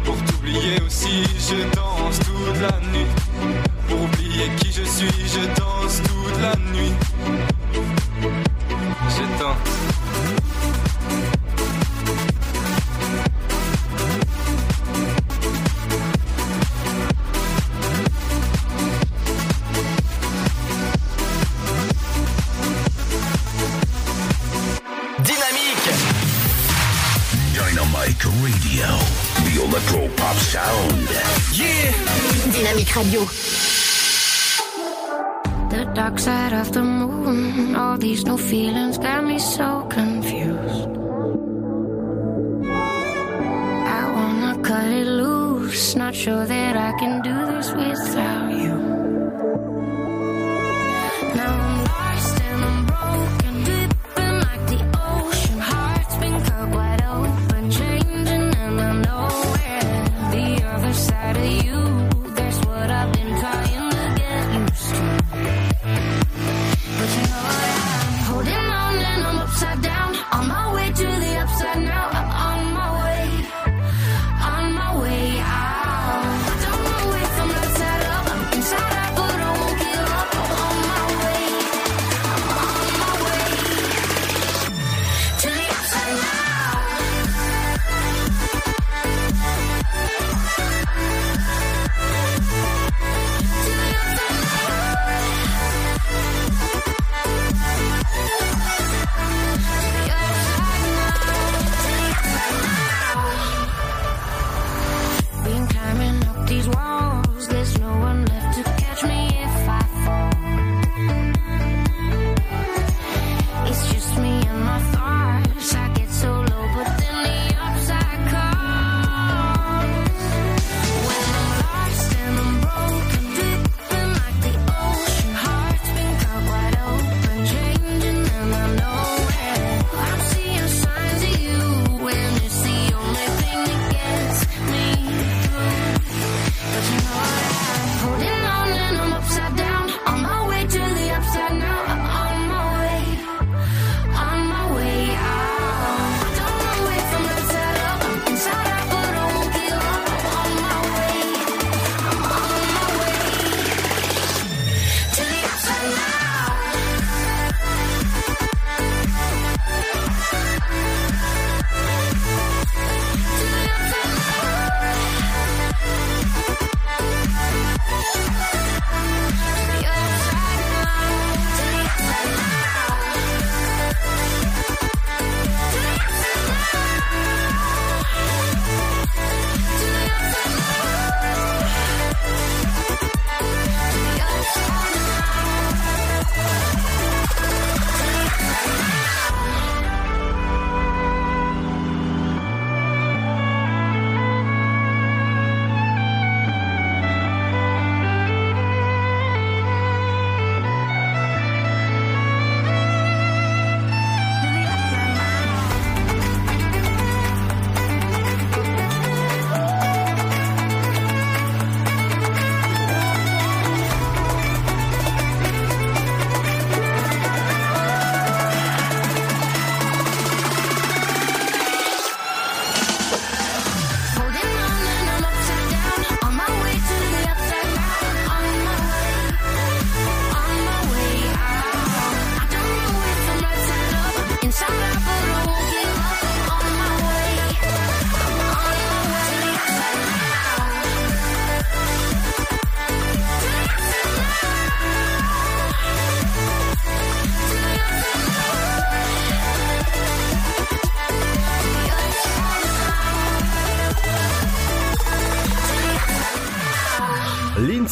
pour t'oublier aussi. Je danse toute la nuit pour oublier qui je suis. Je danse toute la nuit. Radio.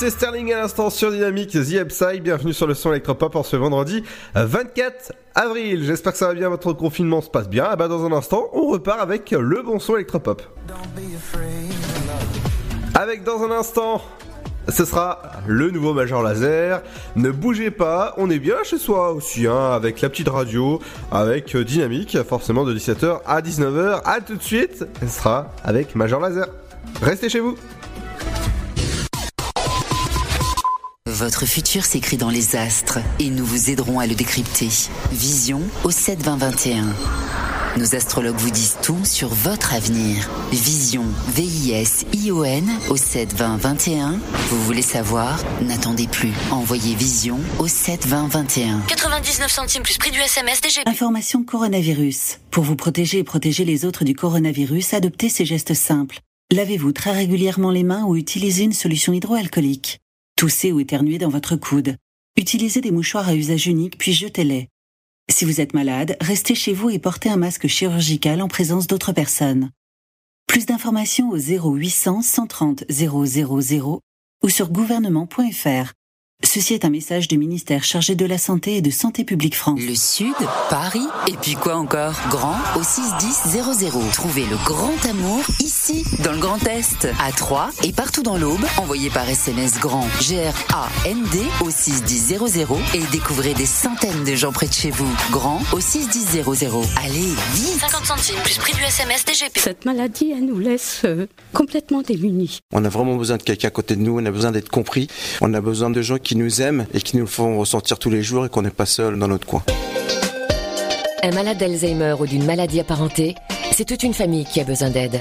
Lindsay Sterling à l'instant sur Dynamique, The Upside, bienvenue sur le son électropop en ce vendredi euh, 24 avril. J'espère que ça va bien, votre confinement se passe bien. Ah bah dans un instant, on repart avec le bon son électropop. Avec dans un instant, ce sera le nouveau Major Laser. Ne bougez pas, on est bien chez soi aussi, hein, avec la petite radio, avec euh, Dynamique, forcément de 17h à 19h. À tout de suite, ce sera avec Major Laser. Restez chez vous. Votre futur s'écrit dans les astres et nous vous aiderons à le décrypter. Vision au 7 20 21. Nos astrologues vous disent tout sur votre avenir. Vision, V-I-S-I-O-N au 7 20 21. Vous voulez savoir? N'attendez plus. Envoyez Vision au 7 20 21. 99 centimes plus prix du SMS DGP. Information coronavirus. Pour vous protéger et protéger les autres du coronavirus, adoptez ces gestes simples. Lavez-vous très régulièrement les mains ou utilisez une solution hydroalcoolique. Toussez ou éternuez dans votre coude. Utilisez des mouchoirs à usage unique puis jetez-les. Si vous êtes malade, restez chez vous et portez un masque chirurgical en présence d'autres personnes. Plus d'informations au 0800 130 000 ou sur gouvernement.fr. Ceci est un message du ministère chargé de la Santé et de Santé publique France. Le Sud, Paris, et puis quoi encore? Grand au 61000. Trouvez le grand amour ici, dans le Grand Est, à Troyes et partout dans l'Aube. Envoyez par SMS grand G-R-A-N-D au 61000 et découvrez des centaines de gens près de chez vous. Grand au 61000. Allez, vite 50 centimes plus prix du SMS DGP. Cette maladie, elle nous laisse euh, complètement démunis. On a vraiment besoin de quelqu'un à côté de nous, on a besoin d'être compris, on a besoin de gens qui nous aiment et qui nous font ressentir tous les jours et qu'on n'est pas seul dans notre coin. Un malade d'Alzheimer ou d'une maladie apparentée, c'est toute une famille qui a besoin d'aide.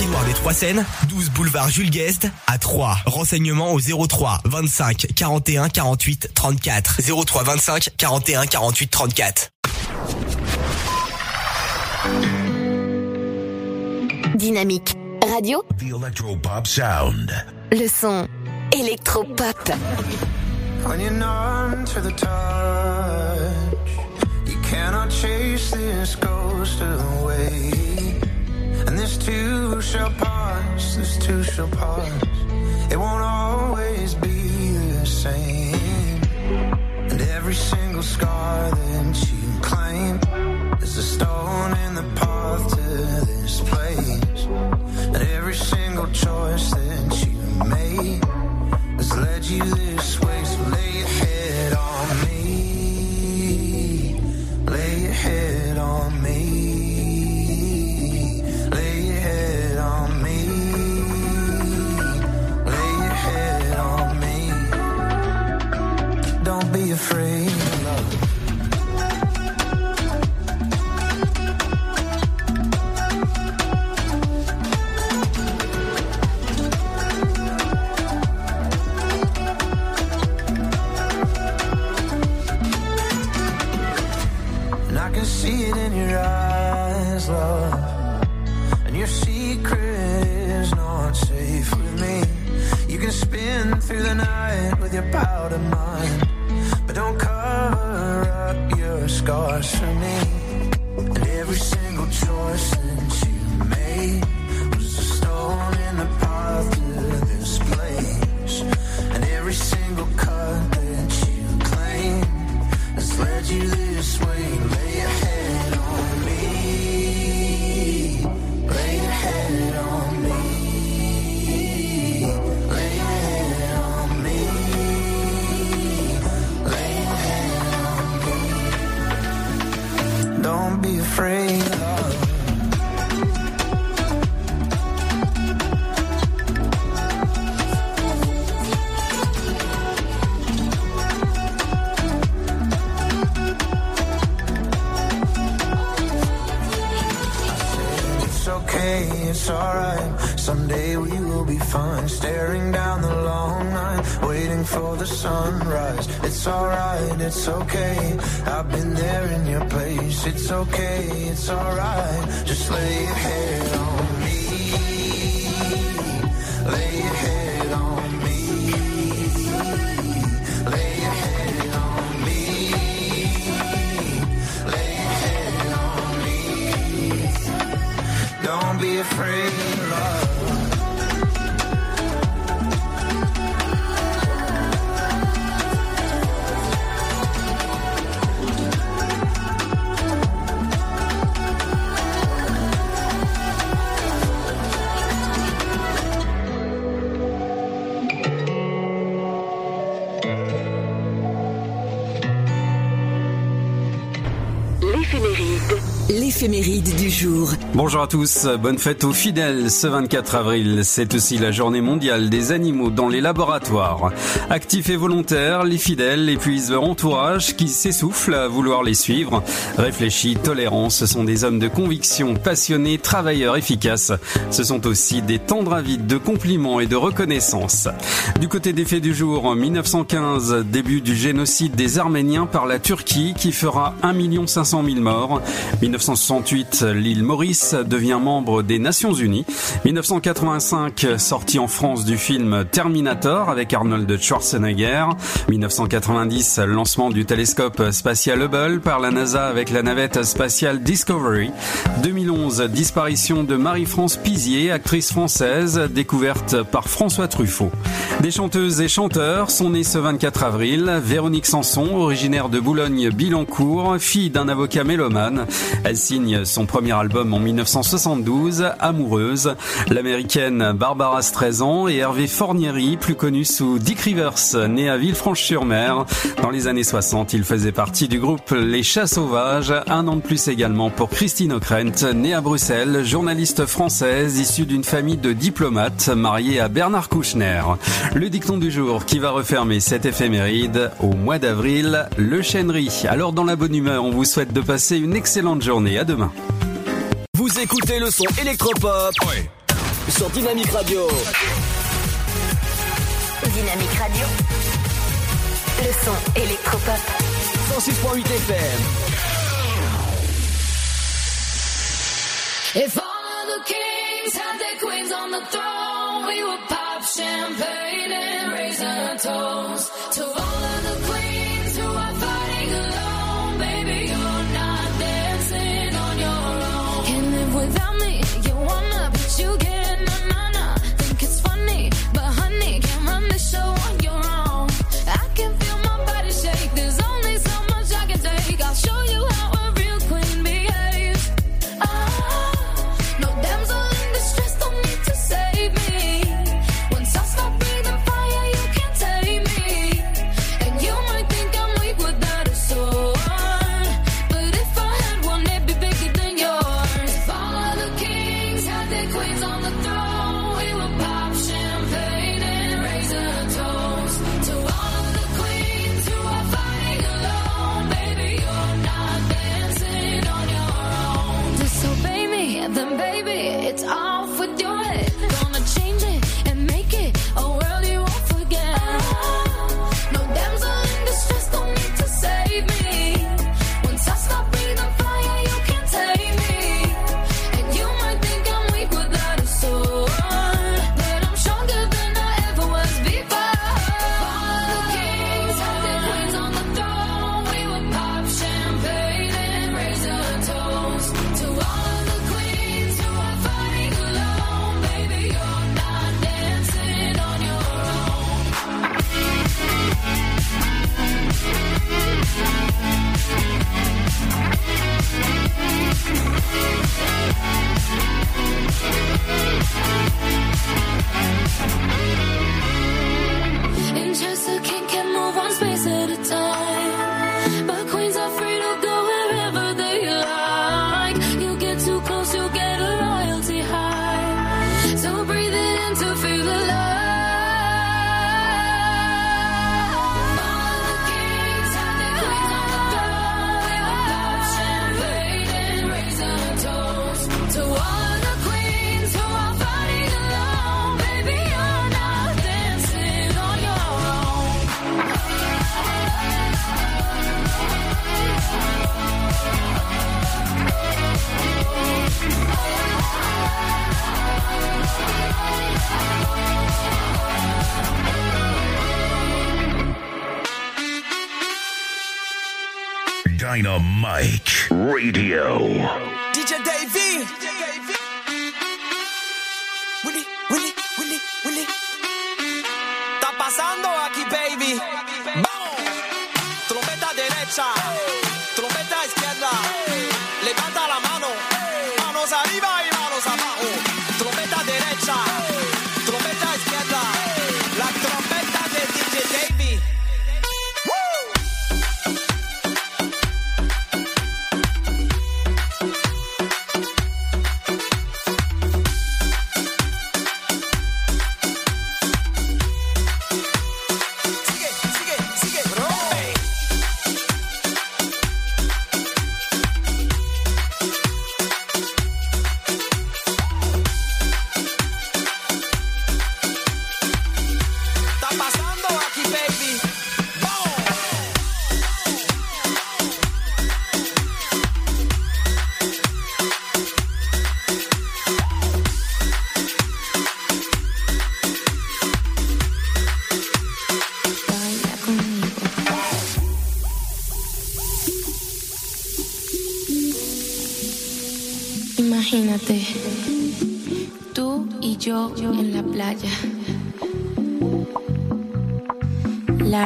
des Trois Seines, 12 boulevard Jules Guest à 3. Renseignements au 03 25 41 48 34. 03 25 41 48 34. Dynamique radio, The Electropop Sound. le son électropop. When you're numb to the touch, you cannot chase this ghost away. And this too shall pass, this too shall pass. It won't always be the same. And every single scar that you claim is a stone in the path to this place. And every single choice that you made has led you this way. So lay your head on me. Lay your head Don't be afraid of love. And I can see it in your eyes, love. And your secret is not safe with me. You can spin through the night with your powder mind. But don't cover up your scars for me. And every single choice that you made it's okay. I've been there in your place. It's okay, it's alright. Just lay your head jour. Bonjour à tous, bonne fête aux fidèles ce 24 avril. C'est aussi la journée mondiale des animaux dans les laboratoires. Actifs et volontaires, les fidèles épuisent leur entourage qui s'essouffle à vouloir les suivre. Réfléchis, tolérants, ce sont des hommes de conviction, passionnés, travailleurs, efficaces. Ce sont aussi des tendres avides de compliments et de reconnaissance. Du côté des faits du jour, en 1915, début du génocide des Arméniens par la Turquie qui fera 1 500 000 morts. 1968, l'île Maurice devient membre des Nations Unies. 1985, sortie en France du film Terminator avec Arnold Schwarzenegger. 1990, lancement du télescope spatial Hubble par la NASA avec la navette spatiale Discovery. 2011, disparition de Marie-France Pizier, actrice française, découverte par François Truffaut. Des chanteuses et chanteurs sont nés ce 24 avril. Véronique Sanson, originaire de Boulogne-Billancourt, fille d'un avocat mélomane. Elle signe son premier album en 1972, Amoureuse. L'américaine Barbara Streisand et Hervé Fornieri, plus connu sous Dick Rivers, né à Villefranche-sur-Mer. Dans les années 60, il faisait partie du groupe Les Chats Sauvages. Un an de plus également pour Christine O'Krent, née à Bruxelles, journaliste française issue d'une famille de diplomates, mariée à Bernard Kouchner. Le dicton du jour qui va refermer cette éphéméride au mois d'avril, le chênerie. Alors dans la bonne humeur, on vous souhaite de passer une excellente journée. À demain. Vous écoutez le son électropop sur Dynamique Radio. Dynamique Radio. Le son électropop. 106.8 FM. If all of the kings had their queens on the throne, we would pop champagne and raise a toast to all of the queens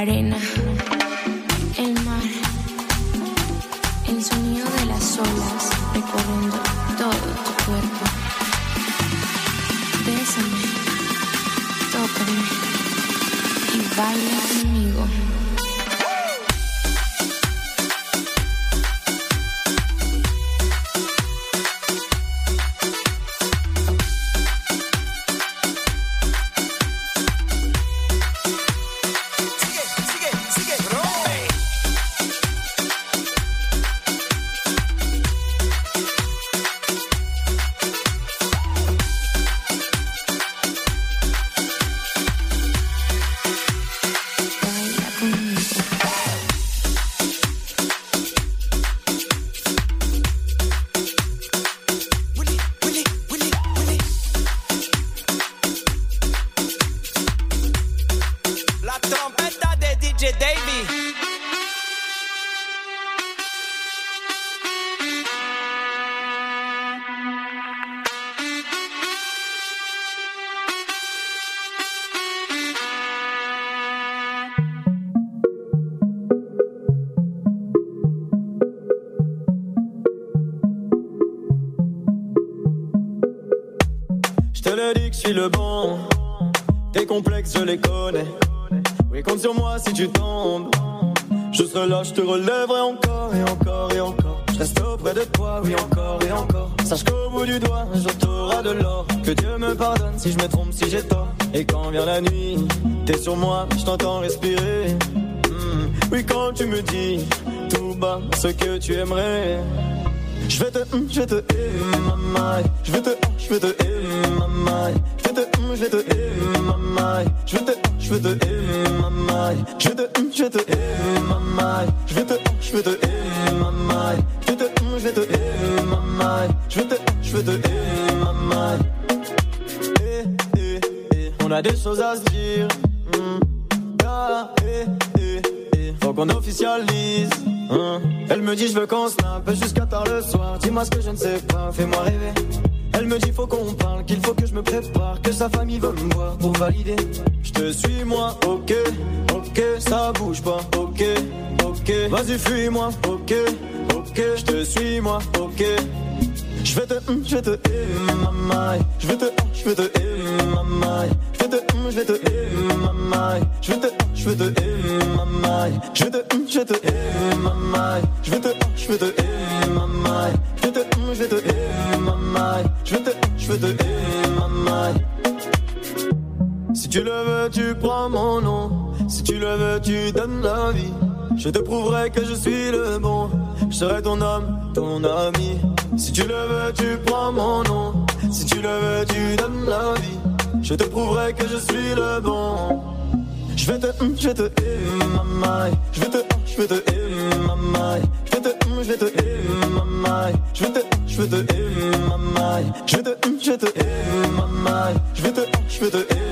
party. Je les connais. Oui, compte sur moi si tu tombes. Je serai là, je te relèverai encore et encore et encore. Je reste auprès de toi, oui, encore et encore. Sache qu'au bout du doigt, un jour de l'or. Que Dieu me pardonne si je me trompe, si j'ai tort. Et quand vient la nuit, t'es sur moi, je t'entends respirer. Hmm, Oui, quand tu me dis tout bas ce que tu aimerais. Je vais te, hum, je vais te, eh, maman. Je vais te, hum, je vais te, eh, maman. Je vais te, hum, je vais te, eh, maman. Je vais te, hum, je vais te, eh, maman. Je vais te, hum, je vais te, eh, maman. Je vais te, hum, je vais te, eh, maman. Je vais te, hum, je vais te, eh, maman. Je vais te, hum, je vais te, eh, maman. Eh, eh, eh. On a des choses à se dire. Hmm. Ah, eh, eh, eh. Faut qu'on officialise. hein? Elle me dit je veux qu'on snap jusqu'à tard le soir. Dis-moi ce que je ne sais pas, fais-moi rêver. Elle me dit faut qu'on parle, qu'il faut que je me prépare, que sa famille veut me voir pour valider. Je te suis moi, ok, ok, ça bouge pas, ok, ok. Vas-y fuis-moi, ok, ok, je te suis moi, ok. Je vais te, hum, je vais te, maman. Je vais te, hum, je vais te. Je vais te, hum, je vais te, eh, maman. Je vais te, hum, je vais te, eh, maman. Je vais te, je vais te, eh, maman. Je vais te, je vais te, eh, maman. Je vais te, je vais te, eh, maman. Je vais te, je vais te, eh, maman. Si tu le veux, tu prends mon nom. Si tu le veux, tu donnes la vie. Je te prouverai que je suis le bon. Je serai ton homme, ton ami. Si tu le veux, tu prends mon nom. Si tu le veux, tu donnes la vie. Je te prouverai que je suis le bon. Je vais te, hum, je vais te, eh, maman. Je vais te, hum, je vais te, eh, maman. Je vais te, hum, je vais te, eh, maman. Je vais te, hum, je vais te, eh, maman. Je vais te, hum, je vais te, eh, maman. Je vais te, hum, je vais te,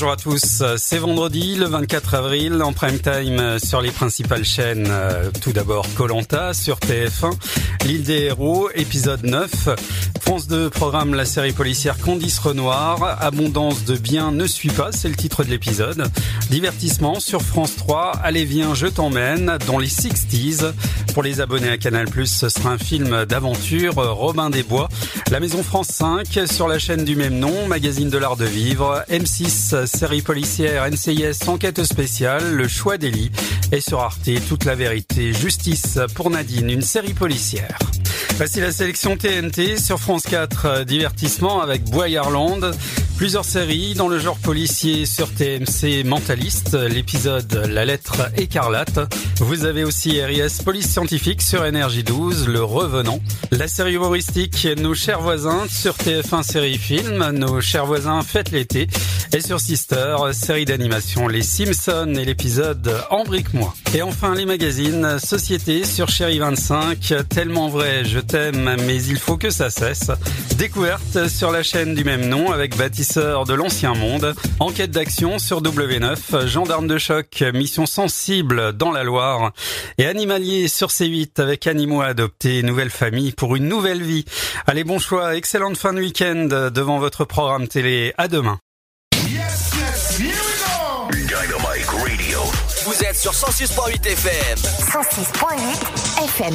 Bonjour à tous, c'est vendredi le 24 avril en prime time sur les principales chaînes. Euh, Tout d'abord Colanta sur TF1, L'île des héros, épisode 9. France 2 programme la série policière Candice Renoir. Abondance de biens ne suit pas, c'est le titre de l'épisode. Divertissement sur France 3, Allez viens, je t'emmène dans les 60s. Pour les abonnés à Canal+, ce sera un film d'aventure, Robin des Bois. La Maison France 5 sur la chaîne du même nom, magazine de l'art de vivre. M6, série policière, NCIS, enquête spéciale, Le choix d'Elie. Et sur Arte, toute la vérité, justice pour Nadine, une série policière. Voici la sélection TNT sur France 4, euh, divertissement avec Boyarland. Plusieurs séries dans le genre policier sur TMC Mentaliste, l'épisode La lettre écarlate. Vous avez aussi RIS Police Scientifique sur Énergie 12, Le Revenant. La série humoristique Nos chers voisins sur TF1 Série Film, Nos chers voisins fêtent l'été. Et sur Sister, série d'animation Les Simpsons et l'épisode Embrique-moi. Et enfin les magazines Société sur Chérie 25, Tellement vrai, je t'aime, mais il faut que ça cesse. Découverte sur la chaîne du même nom avec de l'ancien monde. Enquête d'action sur W9, gendarme de choc, mission sensible dans la Loire. Et animalier sur C8 avec animaux adoptés, nouvelle famille pour une nouvelle vie. Allez, bon choix, excellente fin de week-end devant votre programme télé. À demain. Dynamite Radio. Vous êtes sur 106.8 FM. 106.8 FM.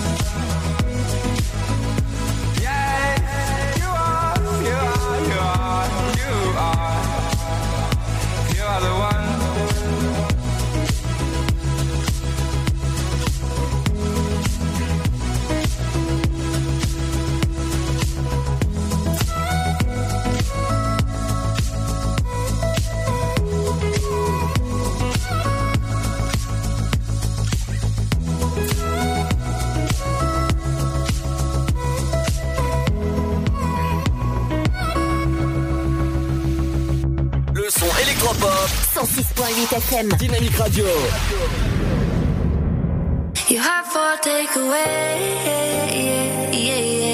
FM. Dynamique Radio. You have for takeaway. Yeah, yeah, yeah. You have for takeaway. Yeah, yeah, yeah.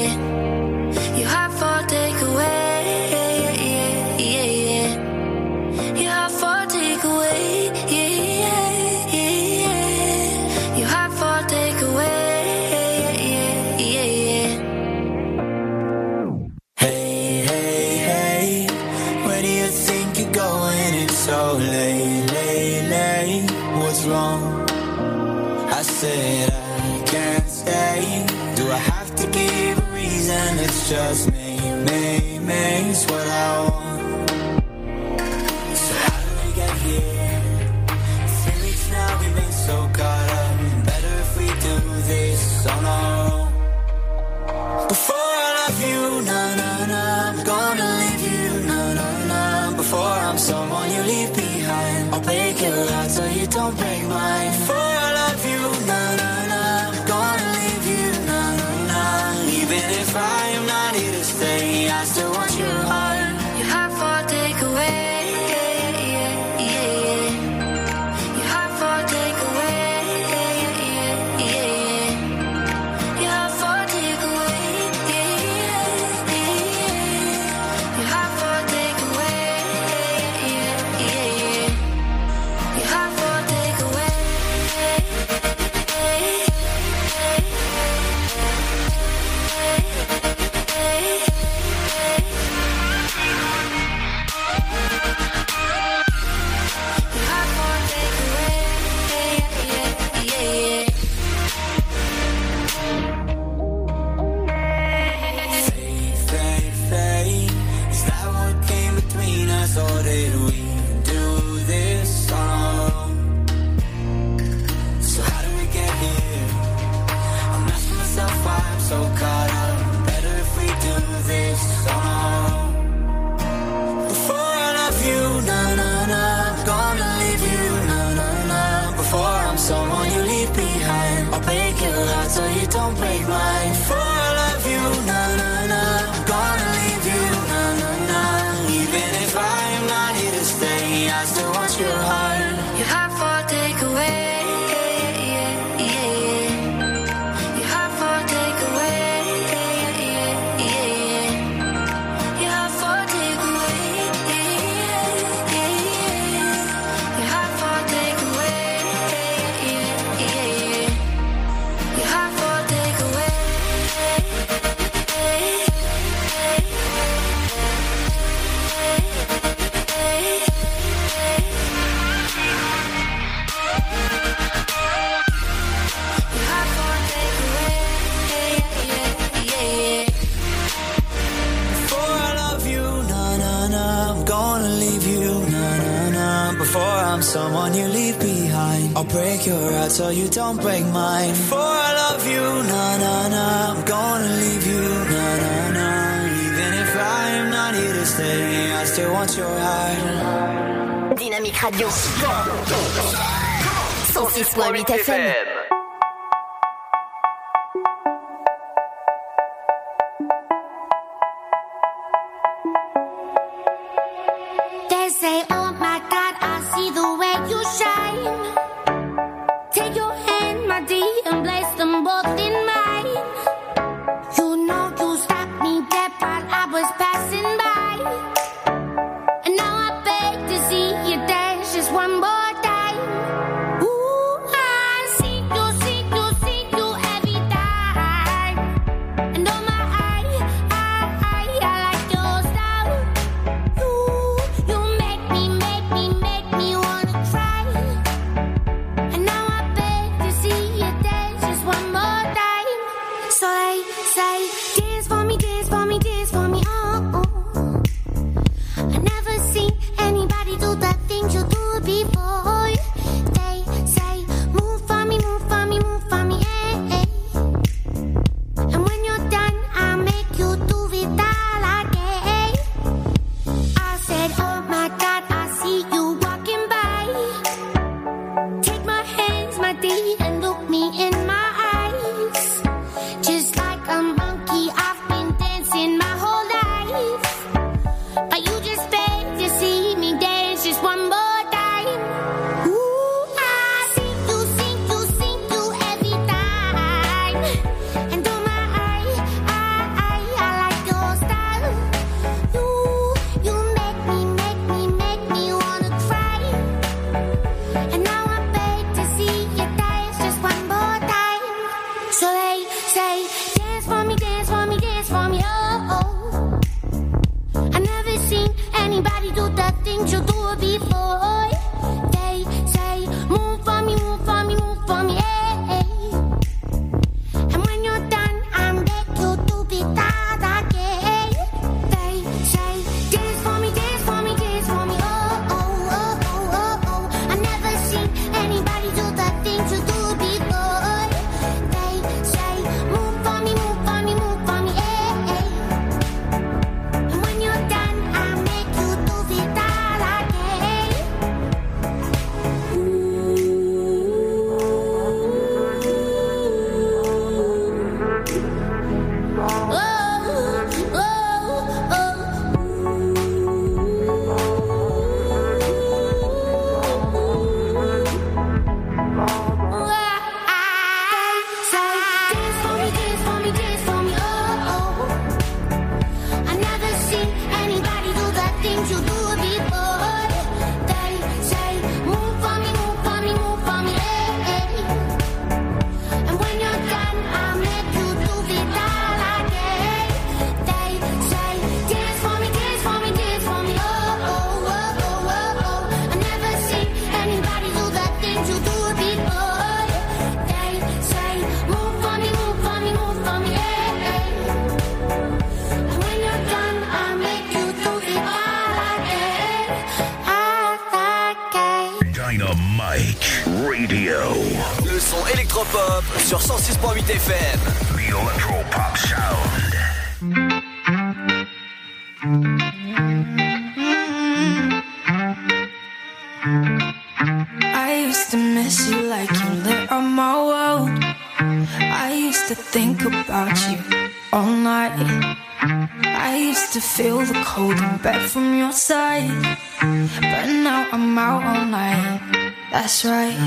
That's right.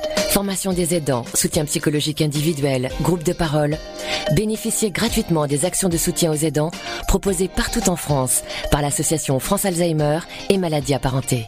Formation des aidants, soutien psychologique individuel, groupe de parole. Bénéficiez gratuitement des actions de soutien aux aidants proposées partout en France par l'association France Alzheimer et maladies apparentées.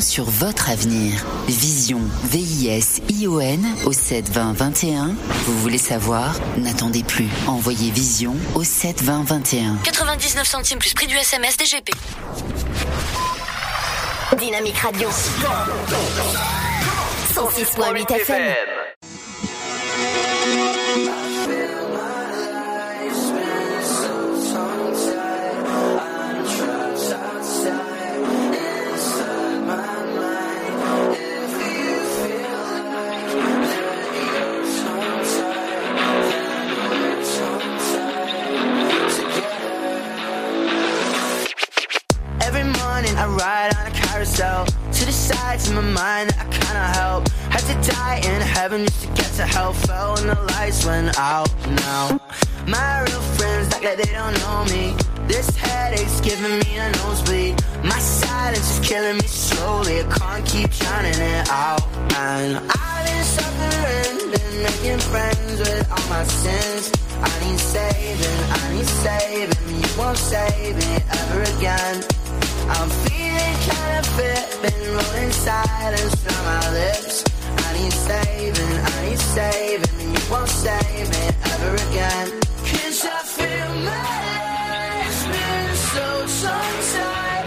sur votre avenir. Vision, V-I-S-I-O-N au 72021. Vous voulez savoir? N'attendez plus. Envoyez Vision au 72021. 99 centimes plus prix du SMS DGP. Dynamique Radio. 106.8 FM. Carousel to the sides of my mind that I cannot help. Had to die in heaven just to get to hell. Fell when the lights went out. Now my real friends act like they don't know me. This headache's giving me a nosebleed. My silence is killing me slowly. I can't keep drowning it out. And I've been suffering, been making friends with all my sins. I need saving, I need saving. You won't save me ever again. I'm feeling kind of fit, been rolling silence from my lips. I need saving, I need saving. and You won't save me ever again. Cause I feel my life's been so tongue-tied.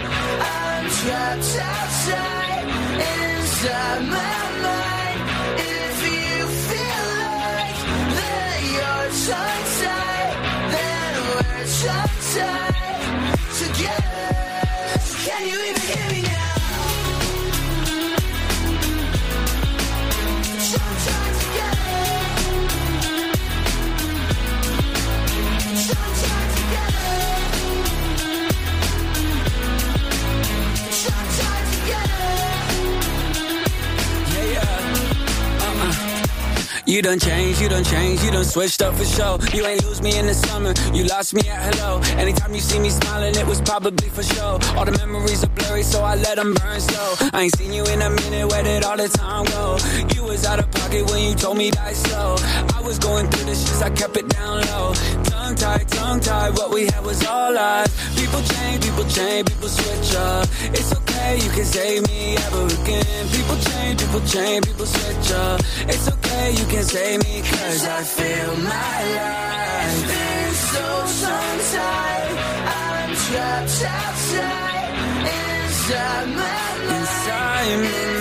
I'm trapped outside, inside my mind. If you feel like that you're tongue-tied, then we're tongue-tied You done changed, you done changed, you done switched up for show. You ain't lose me in the summer, you lost me at hello. Anytime you see me smiling, it was probably for show. All the memories are blurry, so I let them burn slow. I ain't seen you in a minute, where did all the time go? You was out of pocket when you told me die slow. I was going through the shits, I kept it down low. Tongue tied, tongue tied, what we had was all lies. People change, people change, people switch up. It's okay, you can save me ever again. People change, people change, people switch up. It's okay, you can save me, cause I feel my life. been so tongue-tied. I'm trapped outside, inside my mind. Inside my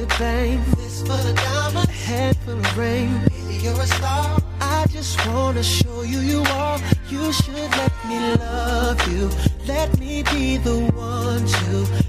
good things. This full of diamonds, a head full of rain. Baby, you're a star. I just wanna show you you are. You should let me love you. Let me be the one to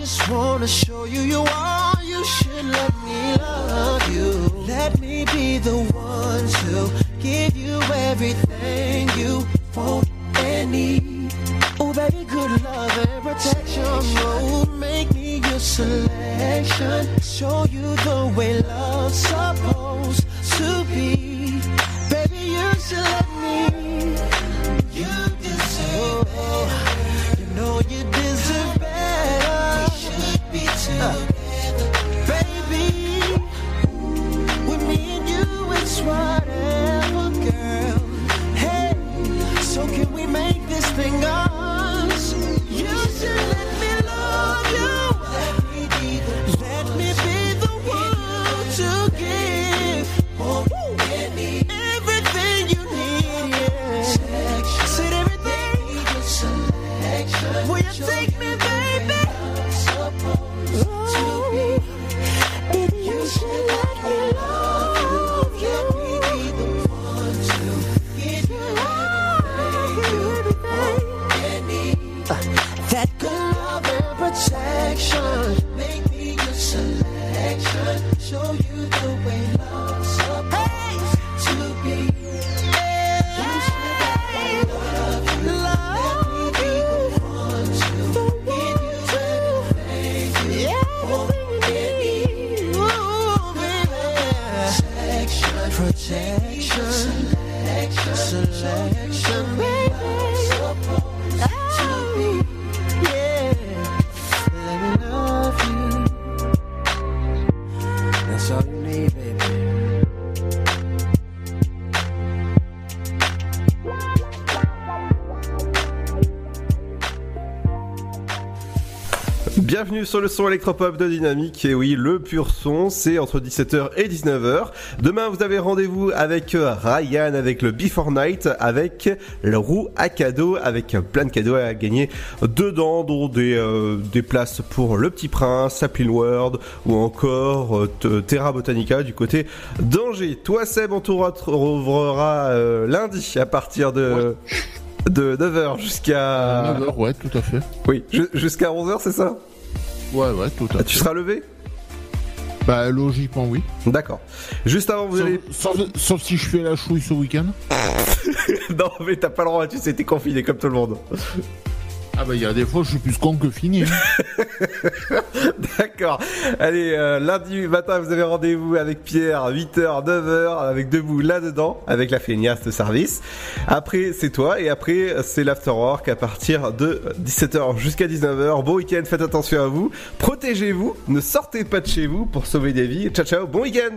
just wanna show you you are. You should let me love you. Let me be the one to give you everything you want and need. Oh, baby, good love and protection. Oh, make me your selection. Show you the way love's supposed. Bienvenue sur le son électropop de Dynamique. Et oui, le pur son, c'est entre 17h et 19h. Demain, vous avez rendez-vous avec euh, Ryan, avec le Before Night, avec le roue à cadeaux, avec plein de cadeaux à gagner dedans, dont des, euh, des places pour Le Petit Prince, Sapling World, ou encore euh, Terra Botanica du côté d'Angers. Toi, Seb, on te retrouvera euh, lundi à partir de... De 9h jusqu'à... 9h, ouais, tout à fait. Oui, ju- jusqu'à 11h, c'est ça? Ouais, ouais, tout à Ah, fait. Tu seras levé Bah, logiquement, oui. D'accord. Juste avant, vous sauf, allez. Sauf, sauf si je fais la chouille ce week-end. non, mais t'as pas le droit, tu sais, t'es confiné comme tout le monde. Ah, bah, il y a des fois, je suis plus con que fini. hein. D'accord. Allez, euh, lundi matin, vous avez rendez-vous avec Pierre, 8h, 9h, avec debout là-dedans, avec la feignasse de service. Après, c'est toi, et après, c'est l'afterwork à partir de 17h jusqu'à 19h. Bon week-end, faites attention à vous, protégez-vous, ne sortez pas de chez vous pour sauver des vies. Ciao, ciao, bon week-end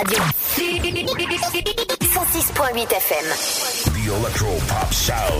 Radio. 106.8 FM. The Electro Pop Sound.